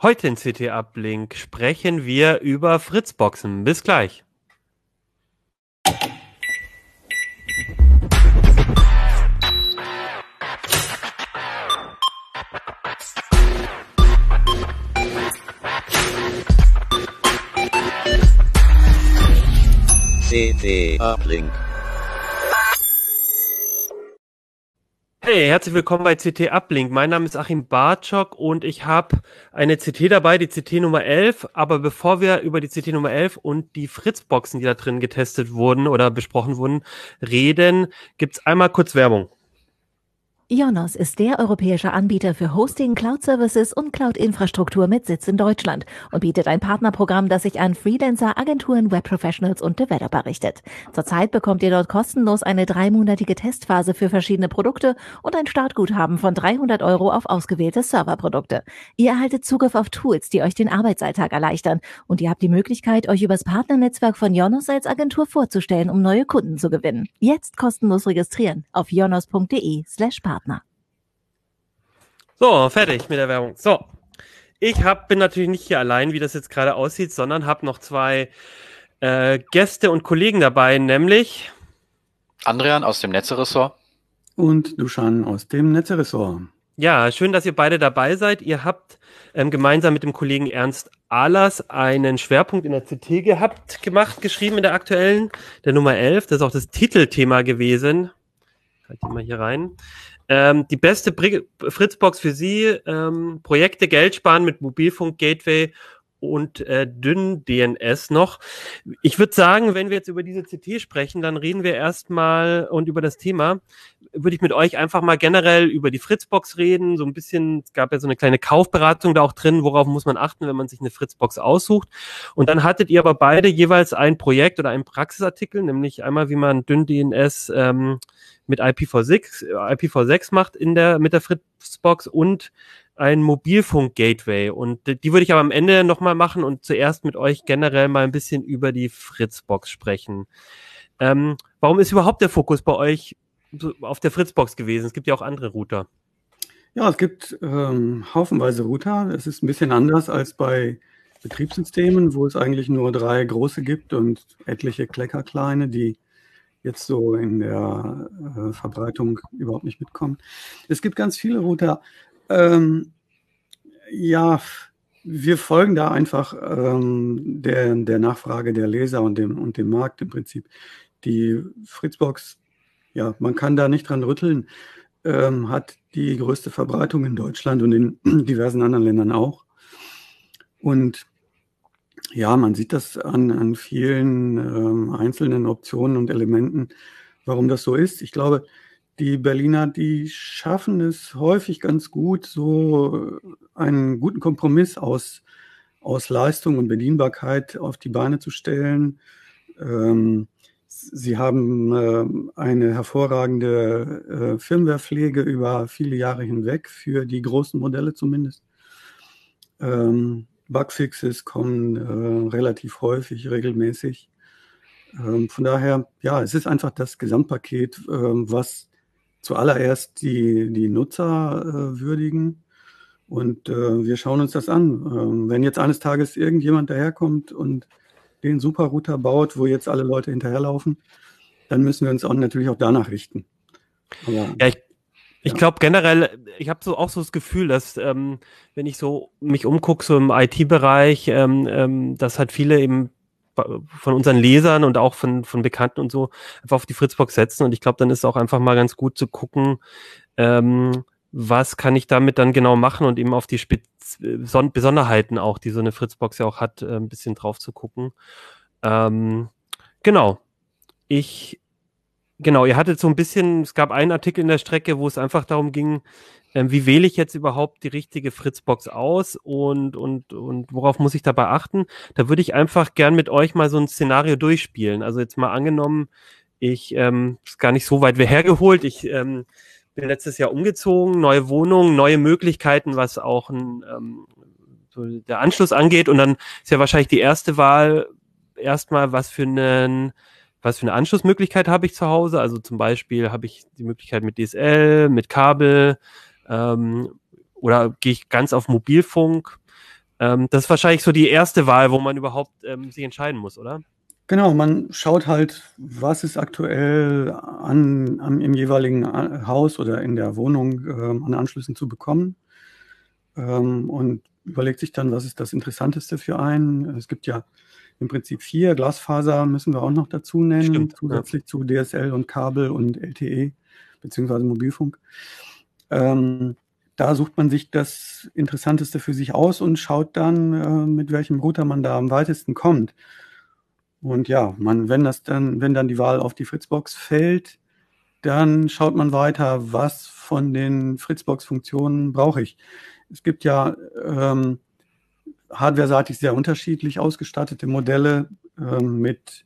Heute in CT Uplink sprechen wir über Fritzboxen. Bis gleich. CT Uplink. Hey, herzlich willkommen bei CT Uplink. Mein Name ist Achim Bartschok und ich habe eine CT dabei, die CT Nummer 11. Aber bevor wir über die CT Nummer 11 und die Fritzboxen, die da drin getestet wurden oder besprochen wurden, reden, gibt's einmal kurz Werbung. Ionos ist der europäische Anbieter für Hosting, Cloud Services und Cloud-Infrastruktur mit Sitz in Deutschland und bietet ein Partnerprogramm, das sich an Freelancer, Agenturen, Webprofessionals und Developer richtet. Zurzeit bekommt ihr dort kostenlos eine dreimonatige Testphase für verschiedene Produkte und ein Startguthaben von 300 Euro auf ausgewählte Serverprodukte. Ihr erhaltet Zugriff auf Tools, die euch den Arbeitsalltag erleichtern und ihr habt die Möglichkeit, euch übers Partnernetzwerk von Ionos als Agentur vorzustellen, um neue Kunden zu gewinnen. Jetzt kostenlos registrieren auf ionos.de slash partner. Partner. So, fertig mit der Werbung. So, ich hab, bin natürlich nicht hier allein, wie das jetzt gerade aussieht, sondern habe noch zwei äh, Gäste und Kollegen dabei, nämlich Andrian aus dem Netzeressort und Duschan aus dem Netzeressort. Ja, schön, dass ihr beide dabei seid. Ihr habt ähm, gemeinsam mit dem Kollegen Ernst Ahlers einen Schwerpunkt in der CT gehabt, gemacht, geschrieben in der aktuellen, der Nummer 11. Das ist auch das Titelthema gewesen. Halt die mal hier rein. Ähm, die beste Bri Fritzbox für Sie, ähm, Projekte Geld sparen mit Mobilfunk-Gateway und äh, dünn DNS noch. Ich würde sagen, wenn wir jetzt über diese CT sprechen, dann reden wir erstmal und über das Thema. Würde ich mit euch einfach mal generell über die Fritzbox reden. So ein bisschen, es gab ja so eine kleine Kaufberatung da auch drin, worauf muss man achten, wenn man sich eine Fritzbox aussucht. Und dann hattet ihr aber beide jeweils ein Projekt oder einen Praxisartikel, nämlich einmal, wie man dünn DNS ähm, mit IPv6, IPv6 macht in der, mit der Fritzbox und ein Mobilfunk-Gateway. Und die würde ich aber am Ende nochmal machen und zuerst mit euch generell mal ein bisschen über die Fritzbox sprechen. Ähm, warum ist überhaupt der Fokus bei euch auf der Fritzbox gewesen? Es gibt ja auch andere Router. Ja, es gibt ähm, haufenweise Router. Es ist ein bisschen anders als bei Betriebssystemen, wo es eigentlich nur drei große gibt und etliche Kleckerkleine, die jetzt so in der äh, Verbreitung überhaupt nicht mitkommen. Es gibt ganz viele Router. Ähm, ja, wir folgen da einfach ähm, der, der Nachfrage der Leser und dem, und dem Markt im Prinzip. Die Fritzbox, ja, man kann da nicht dran rütteln, ähm, hat die größte Verbreitung in Deutschland und in diversen anderen Ländern auch. Und ja, man sieht das an, an vielen ähm, einzelnen Optionen und Elementen, warum das so ist. Ich glaube, die Berliner, die schaffen es häufig ganz gut, so einen guten Kompromiss aus, aus Leistung und Bedienbarkeit auf die Beine zu stellen. Ähm, sie haben äh, eine hervorragende äh, Firmwarepflege über viele Jahre hinweg, für die großen Modelle zumindest. Ähm, Bugfixes kommen äh, relativ häufig, regelmäßig. Ähm, von daher, ja, es ist einfach das Gesamtpaket, was zuallererst die, die Nutzer äh, würdigen. Und wir schauen uns das an. Ähm, wenn jetzt eines Tages irgendjemand daherkommt und den Superrouter baut, wo jetzt alle Leute hinterherlaufen, dann müssen wir uns auch natürlich auch danach richten. Aber, ja, ich ich glaube generell, ich habe so auch so das Gefühl, dass ähm, wenn ich so mich umgucke, so im IT-Bereich, ähm, ähm, dass halt viele eben von unseren Lesern und auch von, von Bekannten und so einfach auf die Fritzbox setzen. Und ich glaube, dann ist es auch einfach mal ganz gut zu gucken, ähm, was kann ich damit dann genau machen und eben auf die Spez Besonderheiten auch, die so eine Fritzbox ja auch hat, äh, ein bisschen drauf zu gucken. Ähm, genau. Ich Genau, ihr hattet so ein bisschen, es gab einen Artikel in der Strecke, wo es einfach darum ging, ähm, wie wähle ich jetzt überhaupt die richtige Fritzbox aus und, und, und worauf muss ich dabei achten? Da würde ich einfach gern mit euch mal so ein Szenario durchspielen. Also jetzt mal angenommen, ich ähm, ist gar nicht so weit hergeholt. Ich ähm, bin letztes Jahr umgezogen, neue Wohnung, neue Möglichkeiten, was auch ein, ähm, so der Anschluss angeht. Und dann ist ja wahrscheinlich die erste Wahl erstmal, was für einen was für eine Anschlussmöglichkeit habe ich zu Hause. Also zum Beispiel habe ich die Möglichkeit mit DSL, mit Kabel ähm, oder gehe ich ganz auf Mobilfunk. Ähm, das ist wahrscheinlich so die erste Wahl, wo man überhaupt ähm, sich entscheiden muss, oder? Genau, man schaut halt, was ist aktuell an, an im jeweiligen äh, Haus oder in der Wohnung ähm, an Anschlüssen zu bekommen ähm, und überlegt sich dann, was ist das Interessanteste für einen. Es gibt ja im Prinzip vier Glasfaser, müssen wir auch noch dazu nennen, Stimmt, zusätzlich ja. zu DSL und Kabel und LTE beziehungsweise Mobilfunk. Ähm, da sucht man sich das Interessanteste für sich aus und schaut dann, äh, mit welchem Router man da am weitesten kommt. Und ja, man, wenn das dann, wenn dann die Wahl auf die Fritzbox fällt, dann schaut man weiter, was von den Fritzbox-Funktionen brauche ich. Es gibt ja ähm, hardware-seitig sehr unterschiedlich ausgestattete Modelle ähm, mit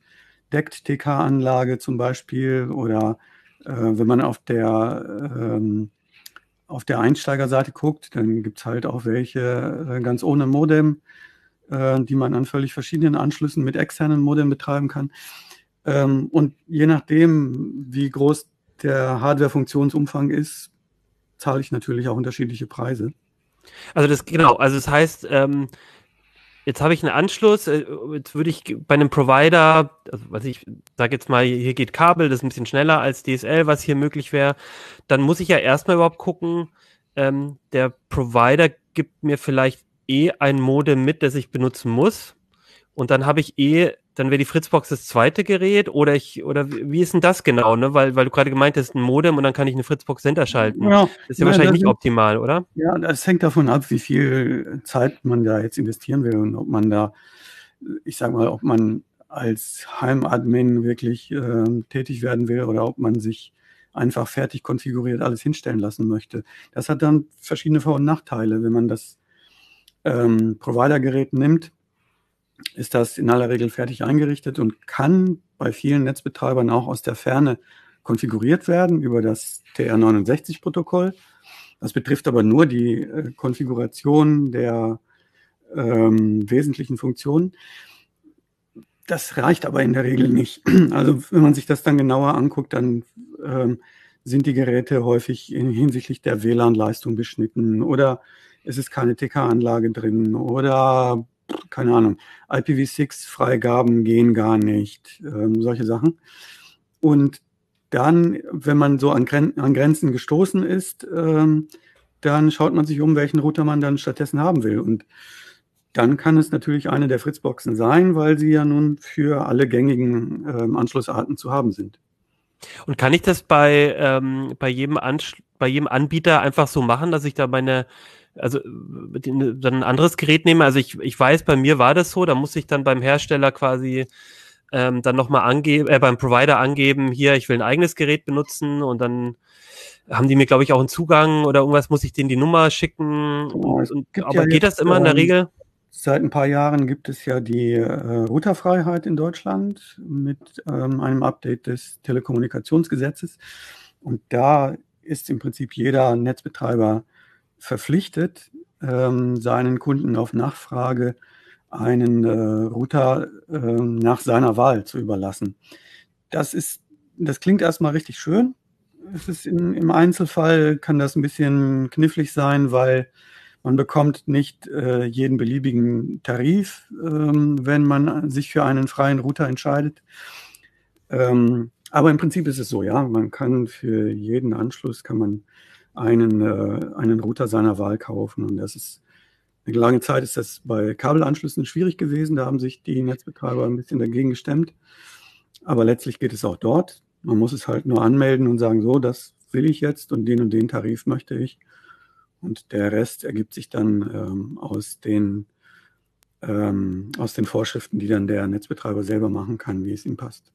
Deckt-TK-Anlage zum Beispiel oder äh, wenn man auf der ähm, auf der Einsteigerseite guckt, dann gibt es halt auch welche äh, ganz ohne Modem, äh, die man an völlig verschiedenen Anschlüssen mit externen Modem betreiben kann. Ähm, und je nachdem, wie groß der Hardware-Funktionsumfang ist, zahle ich natürlich auch unterschiedliche Preise. Also das genau, also das heißt, ähm, jetzt habe ich einen Anschluss, äh, jetzt würde ich bei einem Provider, also was ich sage jetzt mal, hier geht Kabel, das ist ein bisschen schneller als DSL, was hier möglich wäre, dann muss ich ja erstmal überhaupt gucken, ähm, der Provider gibt mir vielleicht eh ein Modem mit, das ich benutzen muss. Und dann habe ich eh dann wäre die Fritzbox das zweite Gerät oder ich, oder wie ist denn das genau, ne? Weil, weil du gerade gemeint hast, ein Modem und dann kann ich eine Fritzbox Center schalten. Ja, das ist ja, ja wahrscheinlich nicht optimal, oder? Ja, das hängt davon ab, wie viel Zeit man da jetzt investieren will und ob man da, ich sag mal, ob man als Heimadmin wirklich äh, tätig werden will oder ob man sich einfach fertig konfiguriert alles hinstellen lassen möchte. Das hat dann verschiedene Vor- und Nachteile, wenn man das ähm, Provider-Gerät nimmt ist das in aller Regel fertig eingerichtet und kann bei vielen Netzbetreibern auch aus der Ferne konfiguriert werden über das TR69-Protokoll. Das betrifft aber nur die äh, Konfiguration der ähm, wesentlichen Funktionen. Das reicht aber in der Regel nicht. Also wenn man sich das dann genauer anguckt, dann ähm, sind die Geräte häufig hinsichtlich der WLAN-Leistung beschnitten oder es ist keine TK-Anlage drin oder keine Ahnung, IPv6-Freigaben gehen gar nicht, ähm, solche Sachen. Und dann, wenn man so an, Gren an Grenzen gestoßen ist, ähm, dann schaut man sich um, welchen Router man dann stattdessen haben will. Und dann kann es natürlich eine der Fritzboxen sein, weil sie ja nun für alle gängigen ähm, Anschlussarten zu haben sind. Und kann ich das bei, ähm, bei, jedem bei jedem Anbieter einfach so machen, dass ich da meine also dann ein anderes Gerät nehme. Also ich, ich weiß, bei mir war das so, da muss ich dann beim Hersteller quasi ähm, dann nochmal angeben, äh, beim Provider angeben, hier, ich will ein eigenes Gerät benutzen und dann haben die mir, glaube ich, auch einen Zugang oder irgendwas, muss ich denen die Nummer schicken. Und, und, aber ja geht jetzt, das immer in der ähm, Regel? Seit ein paar Jahren gibt es ja die äh, Routerfreiheit in Deutschland mit ähm, einem Update des Telekommunikationsgesetzes. Und da ist im Prinzip jeder Netzbetreiber verpflichtet, ähm, seinen Kunden auf Nachfrage einen äh, Router äh, nach seiner Wahl zu überlassen. Das ist, das klingt erstmal richtig schön. Es ist in, im Einzelfall kann das ein bisschen knifflig sein, weil man bekommt nicht äh, jeden beliebigen Tarif, ähm, wenn man sich für einen freien Router entscheidet. Ähm, aber im Prinzip ist es so, ja, man kann für jeden Anschluss kann man einen, äh, einen Router seiner Wahl kaufen. Und das ist eine lange Zeit ist das bei Kabelanschlüssen schwierig gewesen. Da haben sich die Netzbetreiber ein bisschen dagegen gestemmt. Aber letztlich geht es auch dort. Man muss es halt nur anmelden und sagen, so, das will ich jetzt und den und den Tarif möchte ich. Und der Rest ergibt sich dann ähm, aus, den, ähm, aus den Vorschriften, die dann der Netzbetreiber selber machen kann, wie es ihm passt.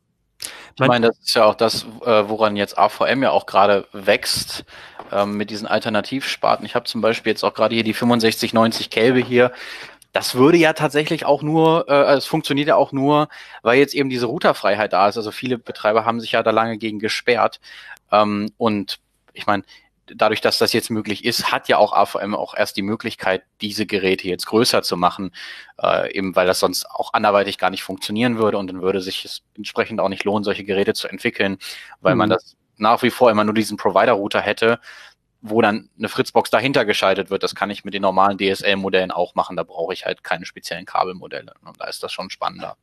Ich meine, das ist ja auch das, äh, woran jetzt AVM ja auch gerade wächst ähm, mit diesen Alternativsparten. Ich habe zum Beispiel jetzt auch gerade hier die 6590 Kelbe hier. Das würde ja tatsächlich auch nur, äh, es funktioniert ja auch nur, weil jetzt eben diese Routerfreiheit da ist. Also viele Betreiber haben sich ja da lange gegen gesperrt. Ähm, und ich meine, dadurch, dass das jetzt möglich ist, hat ja auch AVM auch erst die Möglichkeit, diese Geräte jetzt größer zu machen, äh, eben weil das sonst auch anderweitig gar nicht funktionieren würde und dann würde sich es entsprechend auch nicht lohnen, solche Geräte zu entwickeln, weil mhm. man das nach wie vor immer nur diesen Provider-Router hätte, wo dann eine Fritzbox dahinter geschaltet wird. Das kann ich mit den normalen DSL-Modellen auch machen. Da brauche ich halt keine speziellen Kabelmodelle. Und da ist das schon spannender.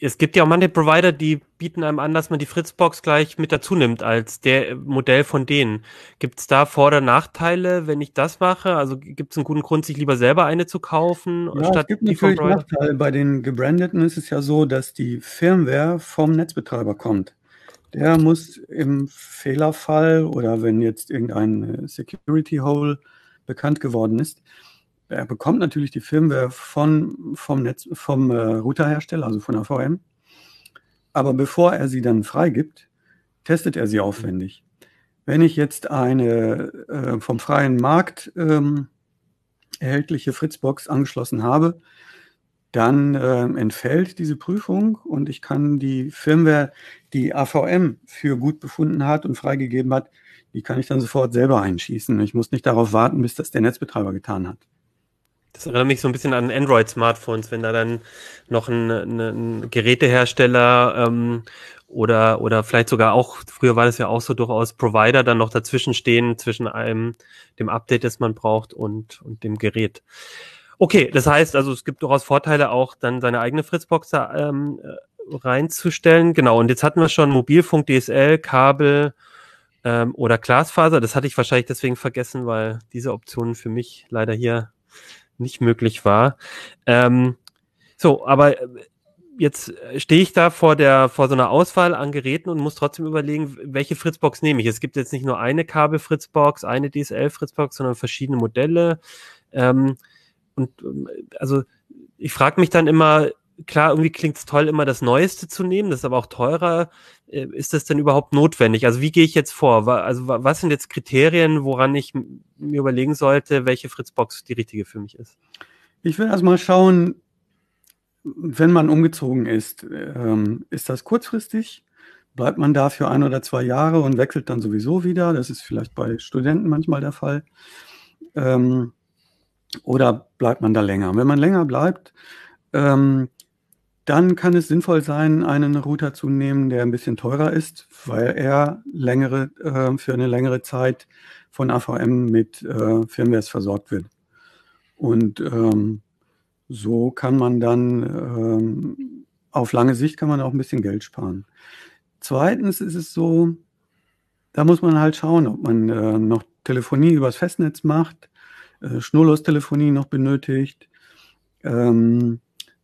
Es gibt ja auch manche Provider, die bieten einem an, dass man die Fritzbox gleich mit dazu nimmt als der Modell von denen. Gibt es da Vor- oder Nachteile, wenn ich das mache? Also gibt es einen guten Grund, sich lieber selber eine zu kaufen? Ja, statt es gibt natürlich Nachteile. Bei den gebrandeten ist es ja so, dass die Firmware vom Netzbetreiber kommt. Der muss im Fehlerfall oder wenn jetzt irgendein Security Hole bekannt geworden ist, er bekommt natürlich die Firmware von, vom, Netz, vom äh, Routerhersteller, also von der VM. Aber bevor er sie dann freigibt, testet er sie aufwendig. Wenn ich jetzt eine äh, vom freien Markt ähm, erhältliche Fritzbox angeschlossen habe, dann äh, entfällt diese Prüfung und ich kann die Firmware, die AVM für gut befunden hat und freigegeben hat, die kann ich dann sofort selber einschießen. Ich muss nicht darauf warten, bis das der Netzbetreiber getan hat. Das erinnert mich so ein bisschen an Android-Smartphones, wenn da dann noch ein, ein, ein Gerätehersteller ähm, oder, oder vielleicht sogar auch, früher war das ja auch so durchaus Provider dann noch dazwischen stehen, zwischen einem, dem Update, das man braucht und, und dem Gerät. Okay, das heißt also, es gibt durchaus Vorteile auch, dann seine eigene Fritzbox da ähm, äh, reinzustellen. Genau, und jetzt hatten wir schon Mobilfunk, DSL, Kabel ähm, oder Glasfaser. Das hatte ich wahrscheinlich deswegen vergessen, weil diese Optionen für mich leider hier nicht möglich war. Ähm, so, aber äh, jetzt stehe ich da vor der vor so einer Auswahl an Geräten und muss trotzdem überlegen, welche Fritzbox nehme ich. Es gibt jetzt nicht nur eine Kabel-Fritzbox, eine DSL-Fritzbox, sondern verschiedene Modelle. Ähm, und ähm, also ich frage mich dann immer, klar, irgendwie klingt es toll, immer das Neueste zu nehmen, das ist aber auch teurer. Äh, ist das denn überhaupt notwendig? Also wie gehe ich jetzt vor? Also was sind jetzt Kriterien, woran ich mir überlegen sollte, welche Fritzbox die richtige für mich ist? Ich will erstmal schauen, wenn man umgezogen ist, ähm, ist das kurzfristig? Bleibt man da für ein oder zwei Jahre und wechselt dann sowieso wieder? Das ist vielleicht bei Studenten manchmal der Fall. Ähm, oder bleibt man da länger? Wenn man länger bleibt, ähm, dann kann es sinnvoll sein, einen Router zu nehmen, der ein bisschen teurer ist, weil er längere, äh, für eine längere Zeit von AVM mit äh, Firmwares versorgt wird. Und ähm, so kann man dann ähm, auf lange Sicht kann man auch ein bisschen Geld sparen. Zweitens ist es so, da muss man halt schauen, ob man äh, noch Telefonie übers Festnetz macht, äh, Schnurlostelefonie noch benötigt. Ähm,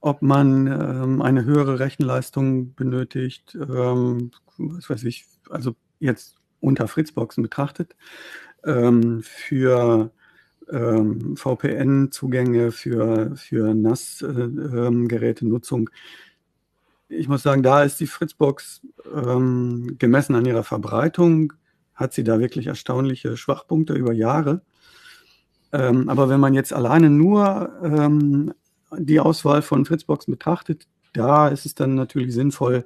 ob man ähm, eine höhere Rechenleistung benötigt, ähm, was weiß ich, also jetzt unter Fritzboxen betrachtet, ähm, für ähm, VPN-Zugänge, für, für NAS-Gerätenutzung. Äh, ich muss sagen, da ist die Fritzbox ähm, gemessen an ihrer Verbreitung, hat sie da wirklich erstaunliche Schwachpunkte über Jahre. Ähm, aber wenn man jetzt alleine nur ähm, die Auswahl von Fritzboxen betrachtet, da ist es dann natürlich sinnvoll,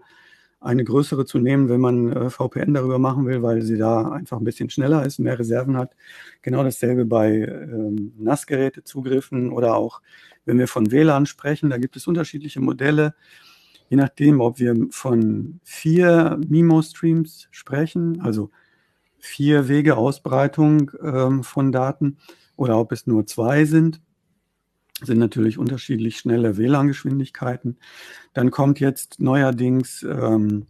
eine größere zu nehmen, wenn man äh, VPN darüber machen will, weil sie da einfach ein bisschen schneller ist, mehr Reserven hat. Genau dasselbe bei ähm, NAS-Gerätezugriffen oder auch, wenn wir von WLAN sprechen, da gibt es unterschiedliche Modelle. Je nachdem, ob wir von vier MIMO-Streams sprechen, also vier Wege Ausbreitung ähm, von Daten, oder ob es nur zwei sind sind natürlich unterschiedlich schnelle WLAN-Geschwindigkeiten. Dann kommt jetzt neuerdings ähm,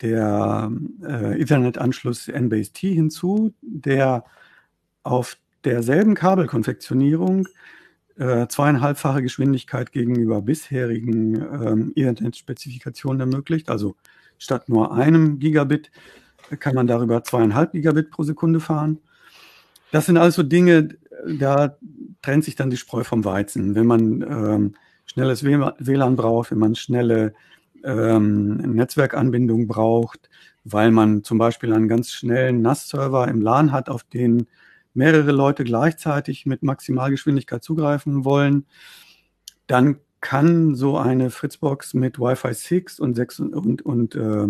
der äh, Ethernet-Anschluss NBASE-T hinzu, der auf derselben Kabelkonfektionierung äh, zweieinhalbfache Geschwindigkeit gegenüber bisherigen ähm, Ethernet-Spezifikationen ermöglicht. Also statt nur einem Gigabit kann man darüber zweieinhalb Gigabit pro Sekunde fahren. Das sind also Dinge, da trennt sich dann die Spreu vom Weizen. Wenn man ähm, schnelles WLAN braucht, wenn man schnelle ähm, Netzwerkanbindung braucht, weil man zum Beispiel einen ganz schnellen NAS-Server im LAN hat, auf den mehrere Leute gleichzeitig mit Maximalgeschwindigkeit zugreifen wollen, dann kann so eine Fritzbox mit Wi-Fi 6 und, 6 und, und, äh,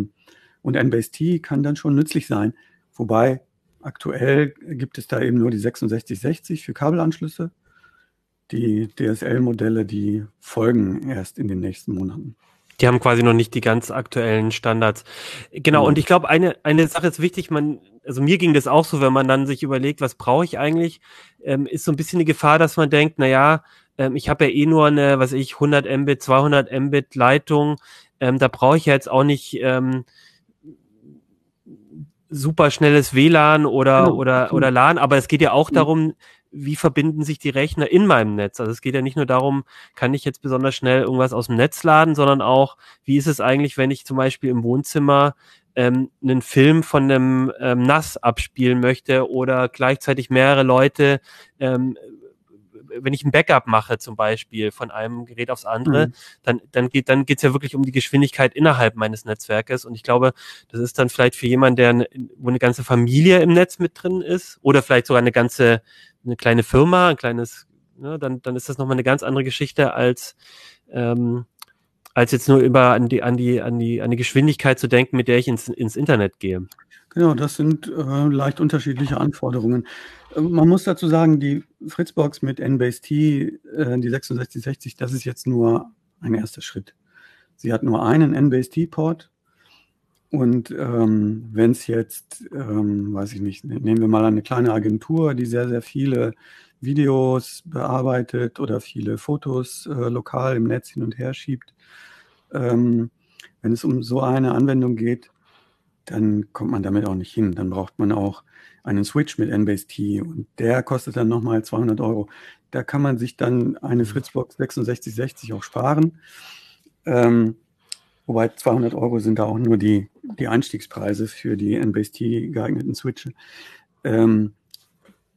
und NBASE-T kann dann schon nützlich sein. Wobei Aktuell gibt es da eben nur die 6660 für Kabelanschlüsse. Die DSL-Modelle, die folgen erst in den nächsten Monaten. Die haben quasi noch nicht die ganz aktuellen Standards. Genau, mhm. und ich glaube, eine, eine Sache ist wichtig, man, also mir ging das auch so, wenn man dann sich überlegt, was brauche ich eigentlich, ähm, ist so ein bisschen die Gefahr, dass man denkt, na ja, ähm, ich habe ja eh nur eine, was ich, 100 Mbit, 200 Mbit Leitung, ähm, da brauche ich ja jetzt auch nicht ähm, super schnelles WLAN oder, genau. oder, oder LAN, aber es geht ja auch mhm. darum, wie verbinden sich die Rechner in meinem Netz? Also es geht ja nicht nur darum, kann ich jetzt besonders schnell irgendwas aus dem Netz laden, sondern auch, wie ist es eigentlich, wenn ich zum Beispiel im Wohnzimmer ähm, einen Film von einem ähm, NAS abspielen möchte oder gleichzeitig mehrere Leute ähm, wenn ich ein Backup mache zum Beispiel von einem Gerät aufs andere, mhm. dann, dann geht dann geht's ja wirklich um die Geschwindigkeit innerhalb meines Netzwerkes. Und ich glaube, das ist dann vielleicht für jemanden, der eine, wo eine ganze Familie im Netz mit drin ist oder vielleicht sogar eine ganze eine kleine Firma, ein kleines, ne, dann, dann ist das nochmal eine ganz andere Geschichte als, ähm, als jetzt nur über an die, an die, an die, an die Geschwindigkeit zu denken, mit der ich ins, ins Internet gehe. Genau, das sind äh, leicht unterschiedliche Anforderungen. Äh, man muss dazu sagen, die Fritzbox mit NBase-T, äh, die 6660, das ist jetzt nur ein erster Schritt. Sie hat nur einen NBase-T-Port und ähm, wenn es jetzt, ähm, weiß ich nicht, ne, nehmen wir mal eine kleine Agentur, die sehr, sehr viele Videos bearbeitet oder viele Fotos äh, lokal im Netz hin und her schiebt. Ähm, wenn es um so eine Anwendung geht, dann kommt man damit auch nicht hin. Dann braucht man auch einen Switch mit NBase-T und der kostet dann nochmal 200 Euro. Da kann man sich dann eine Fritzbox 6660 auch sparen. Ähm, Wobei 200 Euro sind da auch nur die, die Einstiegspreise für die NBST geeigneten Switche. Ähm,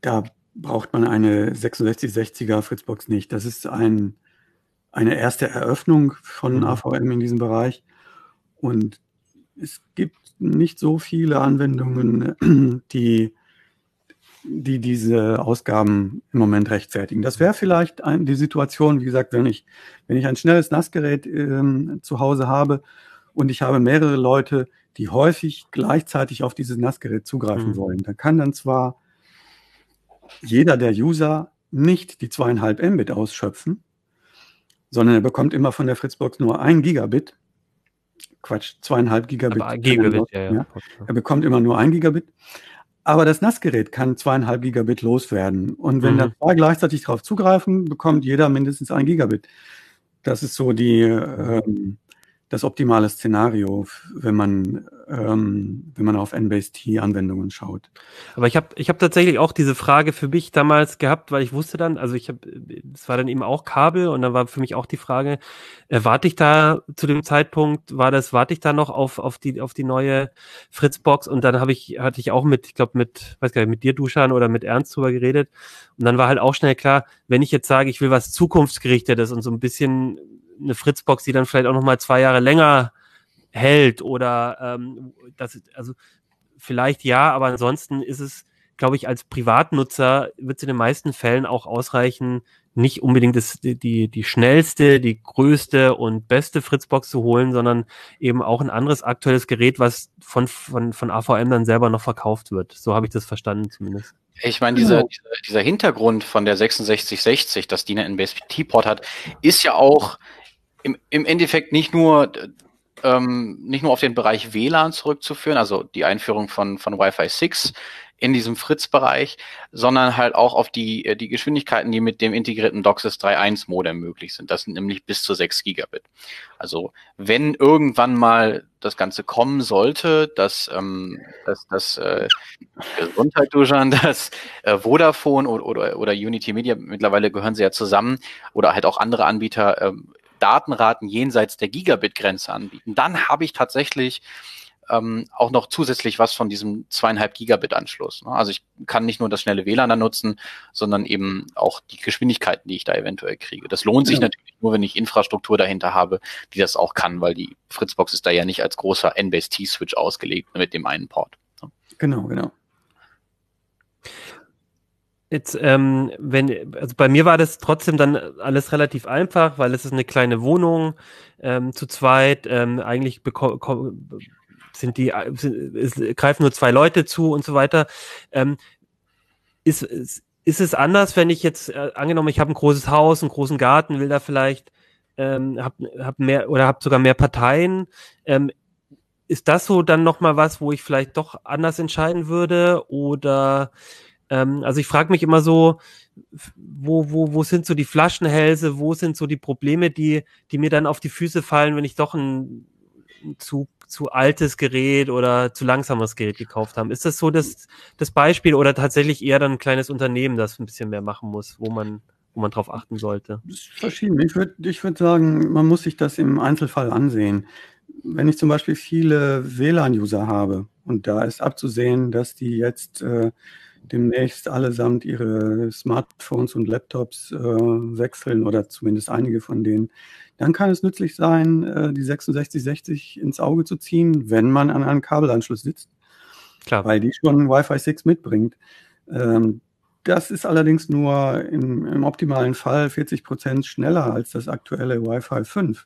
da braucht man eine 6660er Fritzbox nicht. Das ist ein, eine erste Eröffnung von mhm. AVM in diesem Bereich. Und es gibt nicht so viele Anwendungen, die die diese Ausgaben im Moment rechtfertigen. Das wäre vielleicht ein, die Situation, wie gesagt, wenn ich, wenn ich ein schnelles Nassgerät ähm, zu Hause habe und ich habe mehrere Leute, die häufig gleichzeitig auf dieses Nassgerät zugreifen mhm. wollen, dann kann dann zwar jeder der User nicht die zweieinhalb Mbit ausschöpfen, sondern er bekommt immer von der Fritzbox nur ein Gigabit. Quatsch, zweieinhalb Gigabit. Gigabit ja, ja. Er bekommt immer nur ein Gigabit. Aber das Nassgerät kann zweieinhalb Gigabit loswerden. Und wenn mhm. da zwei gleichzeitig darauf zugreifen, bekommt jeder mindestens ein Gigabit. Das ist so die, ähm, das optimale Szenario, wenn man, ähm, wenn man auf NBase-T-Anwendungen schaut. Aber ich habe ich hab tatsächlich auch diese Frage für mich damals gehabt, weil ich wusste dann, also ich habe, es war dann eben auch Kabel und dann war für mich auch die Frage, äh, warte ich da zu dem Zeitpunkt, war das, warte ich da noch auf, auf die, auf die neue Fritzbox und dann habe ich, hatte ich auch mit, ich glaube mit, weiß gar nicht, mit dir Duschan oder mit Ernst drüber geredet und dann war halt auch schnell klar, wenn ich jetzt sage, ich will was zukunftsgerichtetes und so ein bisschen eine Fritzbox, die dann vielleicht auch noch mal zwei Jahre länger hält oder ähm, das, also vielleicht ja, aber ansonsten ist es, glaube ich, als Privatnutzer wird es in den meisten Fällen auch ausreichen, nicht unbedingt das, die, die schnellste, die größte und beste Fritzbox zu holen, sondern eben auch ein anderes aktuelles Gerät, was von, von, von AVM dann selber noch verkauft wird. So habe ich das verstanden zumindest. Ich meine, dieser, dieser, dieser Hintergrund von der 6660, dass die einen NBSP-Port hat, ist ja auch im, im Endeffekt nicht nur ähm, nicht nur auf den Bereich WLAN zurückzuführen, also die Einführung von, von Wi-Fi 6 in diesem Fritz-Bereich, sondern halt auch auf die, äh, die Geschwindigkeiten, die mit dem integrierten DOCSIS 3.1 Modem möglich sind. Das sind nämlich bis zu 6 Gigabit. Also wenn irgendwann mal das Ganze kommen sollte, dass ähm, dass, dass äh, Gesundheit Duschan, dass äh, Vodafone oder, oder, oder Unity Media, mittlerweile gehören sie ja zusammen, oder halt auch andere Anbieter ähm, Datenraten jenseits der Gigabit-Grenze anbieten, dann habe ich tatsächlich ähm, auch noch zusätzlich was von diesem zweieinhalb Gigabit-Anschluss. Ne? Also ich kann nicht nur das schnelle WLAN dann nutzen, sondern eben auch die Geschwindigkeiten, die ich da eventuell kriege. Das lohnt sich ja. natürlich nur, wenn ich Infrastruktur dahinter habe, die das auch kann, weil die Fritzbox ist da ja nicht als großer NBASE-T-Switch ausgelegt mit dem einen Port. Ne? Genau, genau. Jetzt, ähm, wenn, also bei mir war das trotzdem dann alles relativ einfach, weil es ist eine kleine Wohnung ähm, zu zweit. Ähm, eigentlich sind die, sind, es greifen nur zwei Leute zu und so weiter. Ähm, ist, ist, ist es anders, wenn ich jetzt äh, angenommen, ich habe ein großes Haus, einen großen Garten, will da vielleicht ähm, habe hab mehr oder habe sogar mehr Parteien. Ähm, ist das so dann nochmal was, wo ich vielleicht doch anders entscheiden würde? Oder ähm, also ich frage mich immer so, wo, wo, wo sind so die Flaschenhälse, wo sind so die Probleme, die, die mir dann auf die Füße fallen, wenn ich doch ein, ein zu, zu altes Gerät oder zu langsames Gerät gekauft habe? Ist das so das, das Beispiel oder tatsächlich eher dann ein kleines Unternehmen, das ein bisschen mehr machen muss, wo man wo man drauf achten sollte? Verschieden. Ich würde ich würd sagen, man muss sich das im Einzelfall ansehen. Wenn ich zum Beispiel viele WLAN-User habe und da ist abzusehen, dass die jetzt äh, demnächst allesamt ihre Smartphones und Laptops äh, wechseln oder zumindest einige von denen, dann kann es nützlich sein, äh, die 6660 ins Auge zu ziehen, wenn man an einem Kabelanschluss sitzt. Klar. Weil die schon Wi-Fi 6 mitbringt. Ähm, das ist allerdings nur im, im optimalen Fall 40 Prozent schneller als das aktuelle Wi-Fi 5.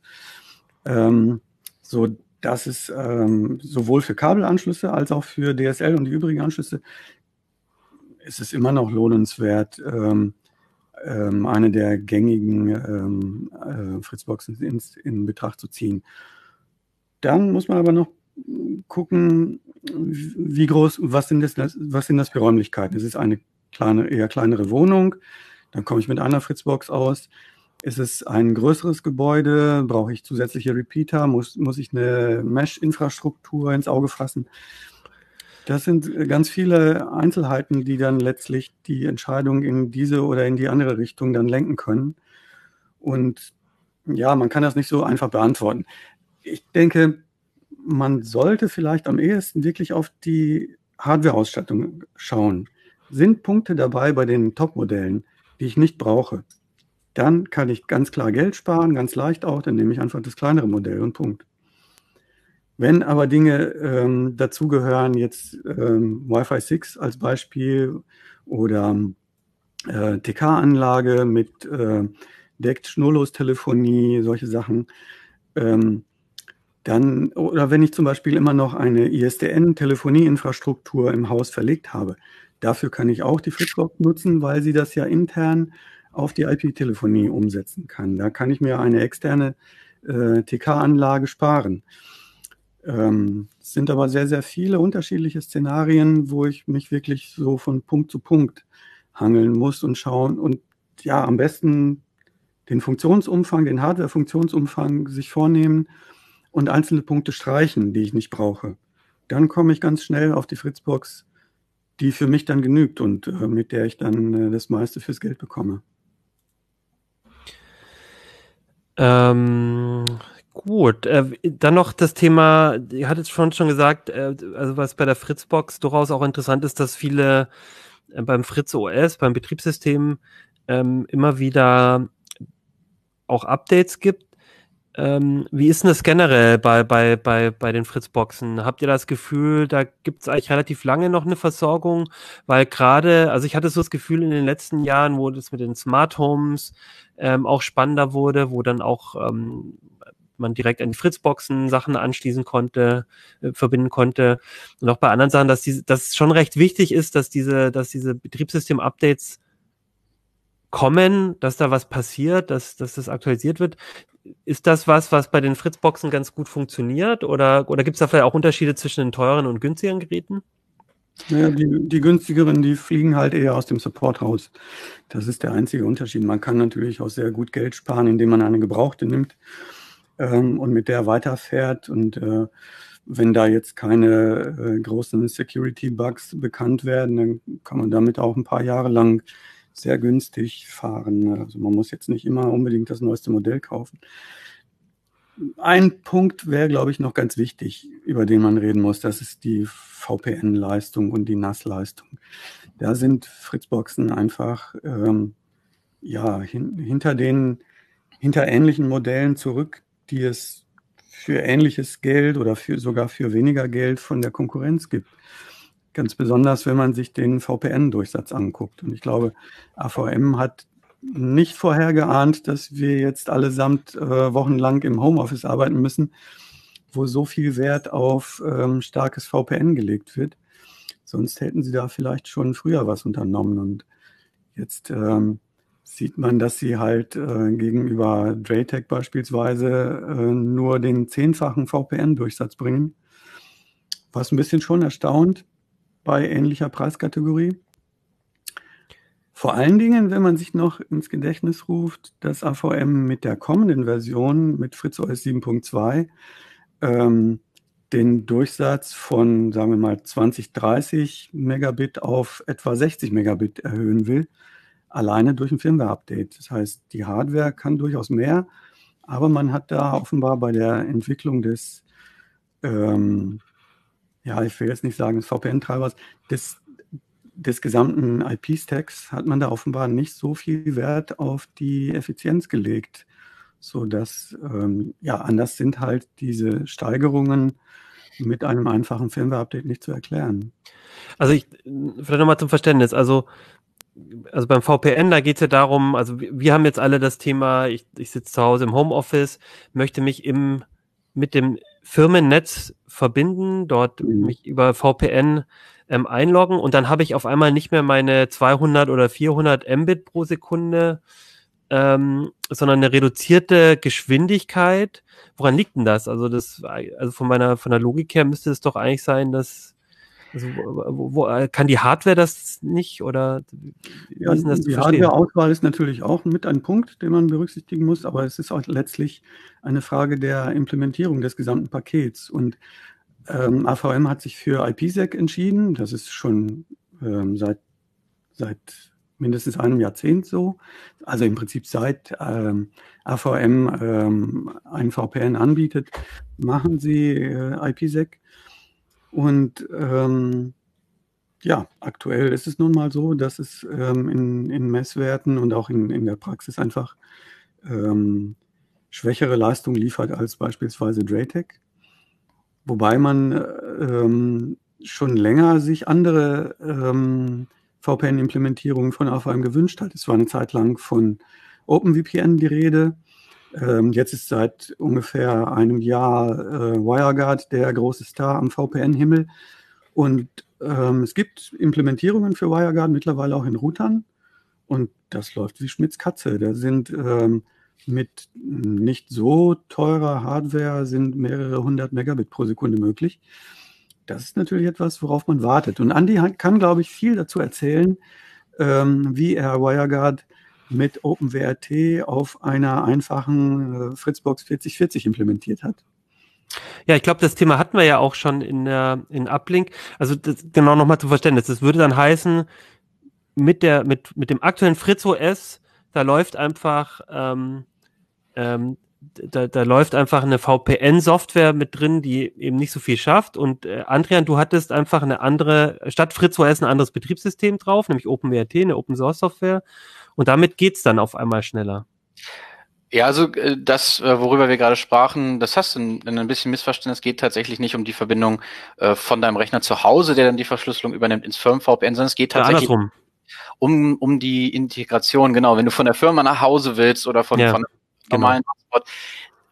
Ähm, so dass es ähm, sowohl für Kabelanschlüsse als auch für DSL und die übrigen Anschlüsse ist es immer noch lohnenswert, ähm, ähm, eine der gängigen ähm, äh, Fritzboxen in, in Betracht zu ziehen. Dann muss man aber noch gucken, wie groß, was sind das, was sind das für Räumlichkeiten? Es ist eine kleine, eher kleinere Wohnung, dann komme ich mit einer Fritzbox aus. Ist es ein größeres Gebäude? Brauche ich zusätzliche Repeater? Muss, muss ich eine Mesh-Infrastruktur ins Auge fassen? Das sind äh, ganz viele Einzelheiten, die dann letztlich die Entscheidung in diese oder in die andere Richtung dann lenken können. Und ja, man kann das nicht so einfach beantworten. Ich denke, man sollte vielleicht am ehesten wirklich auf die Hardware-Ausstattung schauen. Sind Punkte dabei bei den Top-Modellen, die ich nicht brauche? Dann kann ich ganz klar Geld sparen, ganz leicht auch, dann nehme ich einfach das kleinere Modell und Punkt. Wenn aber Dinge ähm, dazugehören, jetzt ähm, Wi-Fi 6 als Beispiel oder äh, TK-Anlage mit äh, deckt Schnurlostelefonie, solche Sachen, ähm, dann, oder wenn ich zum Beispiel immer noch eine ISDN-Telefonieinfrastruktur im Haus verlegt habe, dafür kann ich auch die Fritzbox nutzen, weil sie das ja intern auf die IP-Telefonie umsetzen kann. Da kann ich mir eine externe äh, TK-Anlage sparen. Ähm, es sind aber sehr, sehr viele unterschiedliche Szenarien, wo ich mich wirklich so von Punkt zu Punkt hangeln muss und schauen und ja, am besten den Funktionsumfang, den Hardware-Funktionsumfang sich vornehmen und einzelne Punkte streichen, die ich nicht brauche. Dann komme ich ganz schnell auf die Fritzbox, die für mich dann genügt und äh, mit der ich dann äh, das meiste fürs Geld bekomme. Ähm, Gut, äh, dann noch das Thema, ihr hattet schon schon gesagt, äh, also was bei der Fritzbox durchaus auch interessant ist, dass viele äh, beim Fritz OS, beim Betriebssystem ähm, immer wieder auch Updates gibt. Ähm, wie ist denn das generell bei, bei, bei, bei den Fritzboxen? Habt ihr das Gefühl, da gibt es eigentlich relativ lange noch eine Versorgung? Weil gerade, also ich hatte so das Gefühl in den letzten Jahren, wo das mit den Smart Homes ähm, auch spannender wurde, wo dann auch ähm, man direkt an die Fritzboxen Sachen anschließen konnte, äh, verbinden konnte. Und auch bei anderen Sachen, dass, diese, dass es schon recht wichtig ist, dass diese, dass diese Betriebssystem-Updates kommen, dass da was passiert, dass, dass das aktualisiert wird. Ist das was, was bei den Fritzboxen ganz gut funktioniert? Oder, oder gibt es da vielleicht auch Unterschiede zwischen den teuren und günstigeren Geräten? Naja, die, die günstigeren, die fliegen halt eher aus dem Support raus. Das ist der einzige Unterschied. Man kann natürlich auch sehr gut Geld sparen, indem man eine gebrauchte nimmt ähm, und mit der weiterfährt. Und äh, wenn da jetzt keine äh, großen Security-Bugs bekannt werden, dann kann man damit auch ein paar Jahre lang sehr günstig fahren. Also man muss jetzt nicht immer unbedingt das neueste Modell kaufen. Ein Punkt wäre, glaube ich, noch ganz wichtig, über den man reden muss. Das ist die VPN-Leistung und die NAS-Leistung. Da sind Fritzboxen einfach ähm, ja hin, hinter den hinter ähnlichen Modellen zurück, die es für ähnliches Geld oder für, sogar für weniger Geld von der Konkurrenz gibt. Ganz besonders, wenn man sich den VPN-Durchsatz anguckt. Und ich glaube, AVM hat nicht vorhergeahnt, dass wir jetzt allesamt äh, wochenlang im Homeoffice arbeiten müssen, wo so viel Wert auf ähm, starkes VPN gelegt wird. Sonst hätten sie da vielleicht schon früher was unternommen. Und jetzt ähm, sieht man, dass sie halt äh, gegenüber Draytech beispielsweise äh, nur den zehnfachen VPN-Durchsatz bringen, was ein bisschen schon erstaunt bei ähnlicher Preiskategorie. Vor allen Dingen, wenn man sich noch ins Gedächtnis ruft, dass AVM mit der kommenden Version, mit FritzOS 7.2, ähm, den Durchsatz von, sagen wir mal, 20, 30 Megabit auf etwa 60 Megabit erhöhen will, alleine durch ein Firmware-Update. Das heißt, die Hardware kann durchaus mehr, aber man hat da offenbar bei der Entwicklung des, ähm, ja, ich will jetzt nicht sagen des VPN-Treibers, des des gesamten IP-Stacks hat man da offenbar nicht so viel Wert auf die Effizienz gelegt, so dass ähm, ja anders sind halt diese Steigerungen mit einem einfachen Firmware-Update nicht zu erklären. Also ich vielleicht nochmal zum Verständnis. Also also beim VPN, da geht es ja darum, also wir, haben jetzt alle das Thema, ich, ich sitze zu Hause im Homeoffice, möchte mich im mit dem Firmennetz verbinden, dort mhm. mich über VPN ähm, einloggen und dann habe ich auf einmal nicht mehr meine 200 oder 400 Mbit pro Sekunde, ähm, sondern eine reduzierte Geschwindigkeit. Woran liegt denn das? Also das, also von meiner von der Logik her müsste es doch eigentlich sein, dass also wo, wo, kann die Hardware das nicht oder wie ja, das die Hardware-Auswahl ist natürlich auch mit ein Punkt, den man berücksichtigen muss, aber es ist auch letztlich eine Frage der Implementierung des gesamten Pakets. Und ähm, AVM hat sich für IPsec entschieden. Das ist schon ähm, seit, seit mindestens einem Jahrzehnt so. Also im Prinzip seit ähm, AVM ähm, ein VPN anbietet, machen sie äh, IPsec. Und ähm, ja, aktuell ist es nun mal so, dass es ähm, in, in Messwerten und auch in, in der Praxis einfach ähm, schwächere Leistung liefert als beispielsweise Draytech. Wobei man ähm, schon länger sich andere ähm, VPN-Implementierungen von AVM gewünscht hat. Es war eine Zeit lang von OpenVPN die Rede. Ähm, jetzt ist seit ungefähr einem Jahr äh, WireGuard der große Star am VPN-Himmel. Und ähm, es gibt Implementierungen für WireGuard mittlerweile auch in Routern. Und das läuft wie Schmitz Katze. Da sind ähm, mit nicht so teurer Hardware sind mehrere hundert Megabit pro Sekunde möglich. Das ist natürlich etwas, worauf man wartet. Und Andy kann, glaube ich, viel dazu erzählen, ähm, wie er WireGuard mit OpenWRT auf einer einfachen äh, Fritzbox 4040 implementiert hat. Ja, ich glaube, das Thema hatten wir ja auch schon in, der in Uplink. Also das, genau nochmal zum Verständnis. Das würde dann heißen, mit, der, mit, mit dem aktuellen Fritz OS, da läuft einfach ähm, ähm, da, da läuft einfach eine VPN-Software mit drin, die eben nicht so viel schafft. Und äh, Andrian, du hattest einfach eine andere, statt Fritz OS ein anderes Betriebssystem drauf, nämlich OpenWRT, eine Open Source Software. Und damit geht's dann auf einmal schneller. Ja, also äh, das, äh, worüber wir gerade sprachen, das hast du ein, ein bisschen missverstanden. Es geht tatsächlich nicht um die Verbindung äh, von deinem Rechner zu Hause, der dann die Verschlüsselung übernimmt ins Firmen-VPN, sondern es geht tatsächlich ja, um, um die Integration. Genau, wenn du von der Firma nach Hause willst oder von, ja. von normalen genau. Hotspot.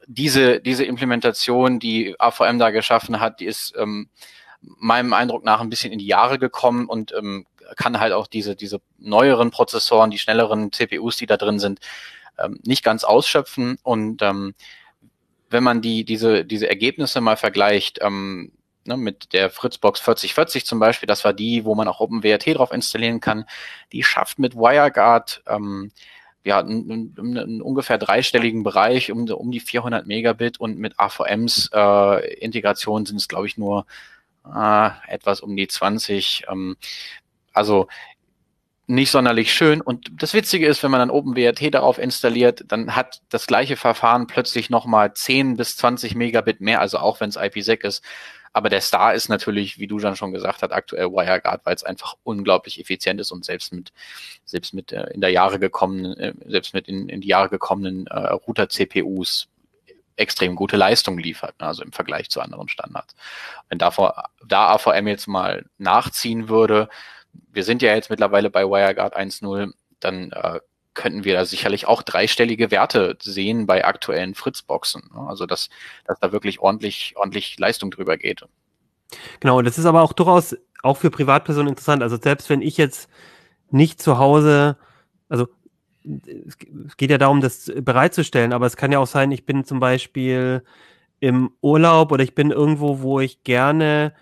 Diese, diese Implementation, die AVM da geschaffen hat, die ist ähm, meinem Eindruck nach ein bisschen in die Jahre gekommen und ähm, kann halt auch diese, diese neueren Prozessoren, die schnelleren CPUs, die da drin sind, ähm, nicht ganz ausschöpfen. Und ähm, wenn man die, diese, diese Ergebnisse mal vergleicht, ähm, ne, mit der Fritzbox 4040 zum Beispiel, das war die, wo man auch OpenWRT drauf installieren kann, die schafft mit WireGuard ähm, ja, einen, einen ungefähr dreistelligen Bereich um, um die 400 Megabit und mit AVMs äh, Integration sind es, glaube ich, nur äh, etwas um die 20. Ähm, also nicht sonderlich schön. Und das Witzige ist, wenn man dann OpenWRT darauf installiert, dann hat das gleiche Verfahren plötzlich nochmal 10 bis 20 Megabit mehr, also auch wenn es IPsec ist. Aber der Star ist natürlich, wie du dann schon gesagt hast, aktuell WireGuard, weil es einfach unglaublich effizient ist und selbst mit, selbst mit äh, in der Jahre gekommenen, äh, selbst mit in, in die Jahre gekommenen äh, Router-CPUs extrem gute Leistung liefert, ne, also im Vergleich zu anderen Standards. Wenn davor, da AVM jetzt mal nachziehen würde, wir sind ja jetzt mittlerweile bei WireGuard 1.0, dann äh, könnten wir da sicherlich auch dreistellige Werte sehen bei aktuellen Fritzboxen. Ne? Also dass, dass da wirklich ordentlich, ordentlich Leistung drüber geht. Genau, das ist aber auch durchaus auch für Privatpersonen interessant. Also selbst wenn ich jetzt nicht zu Hause, also es geht ja darum, das bereitzustellen, aber es kann ja auch sein, ich bin zum Beispiel im Urlaub oder ich bin irgendwo, wo ich gerne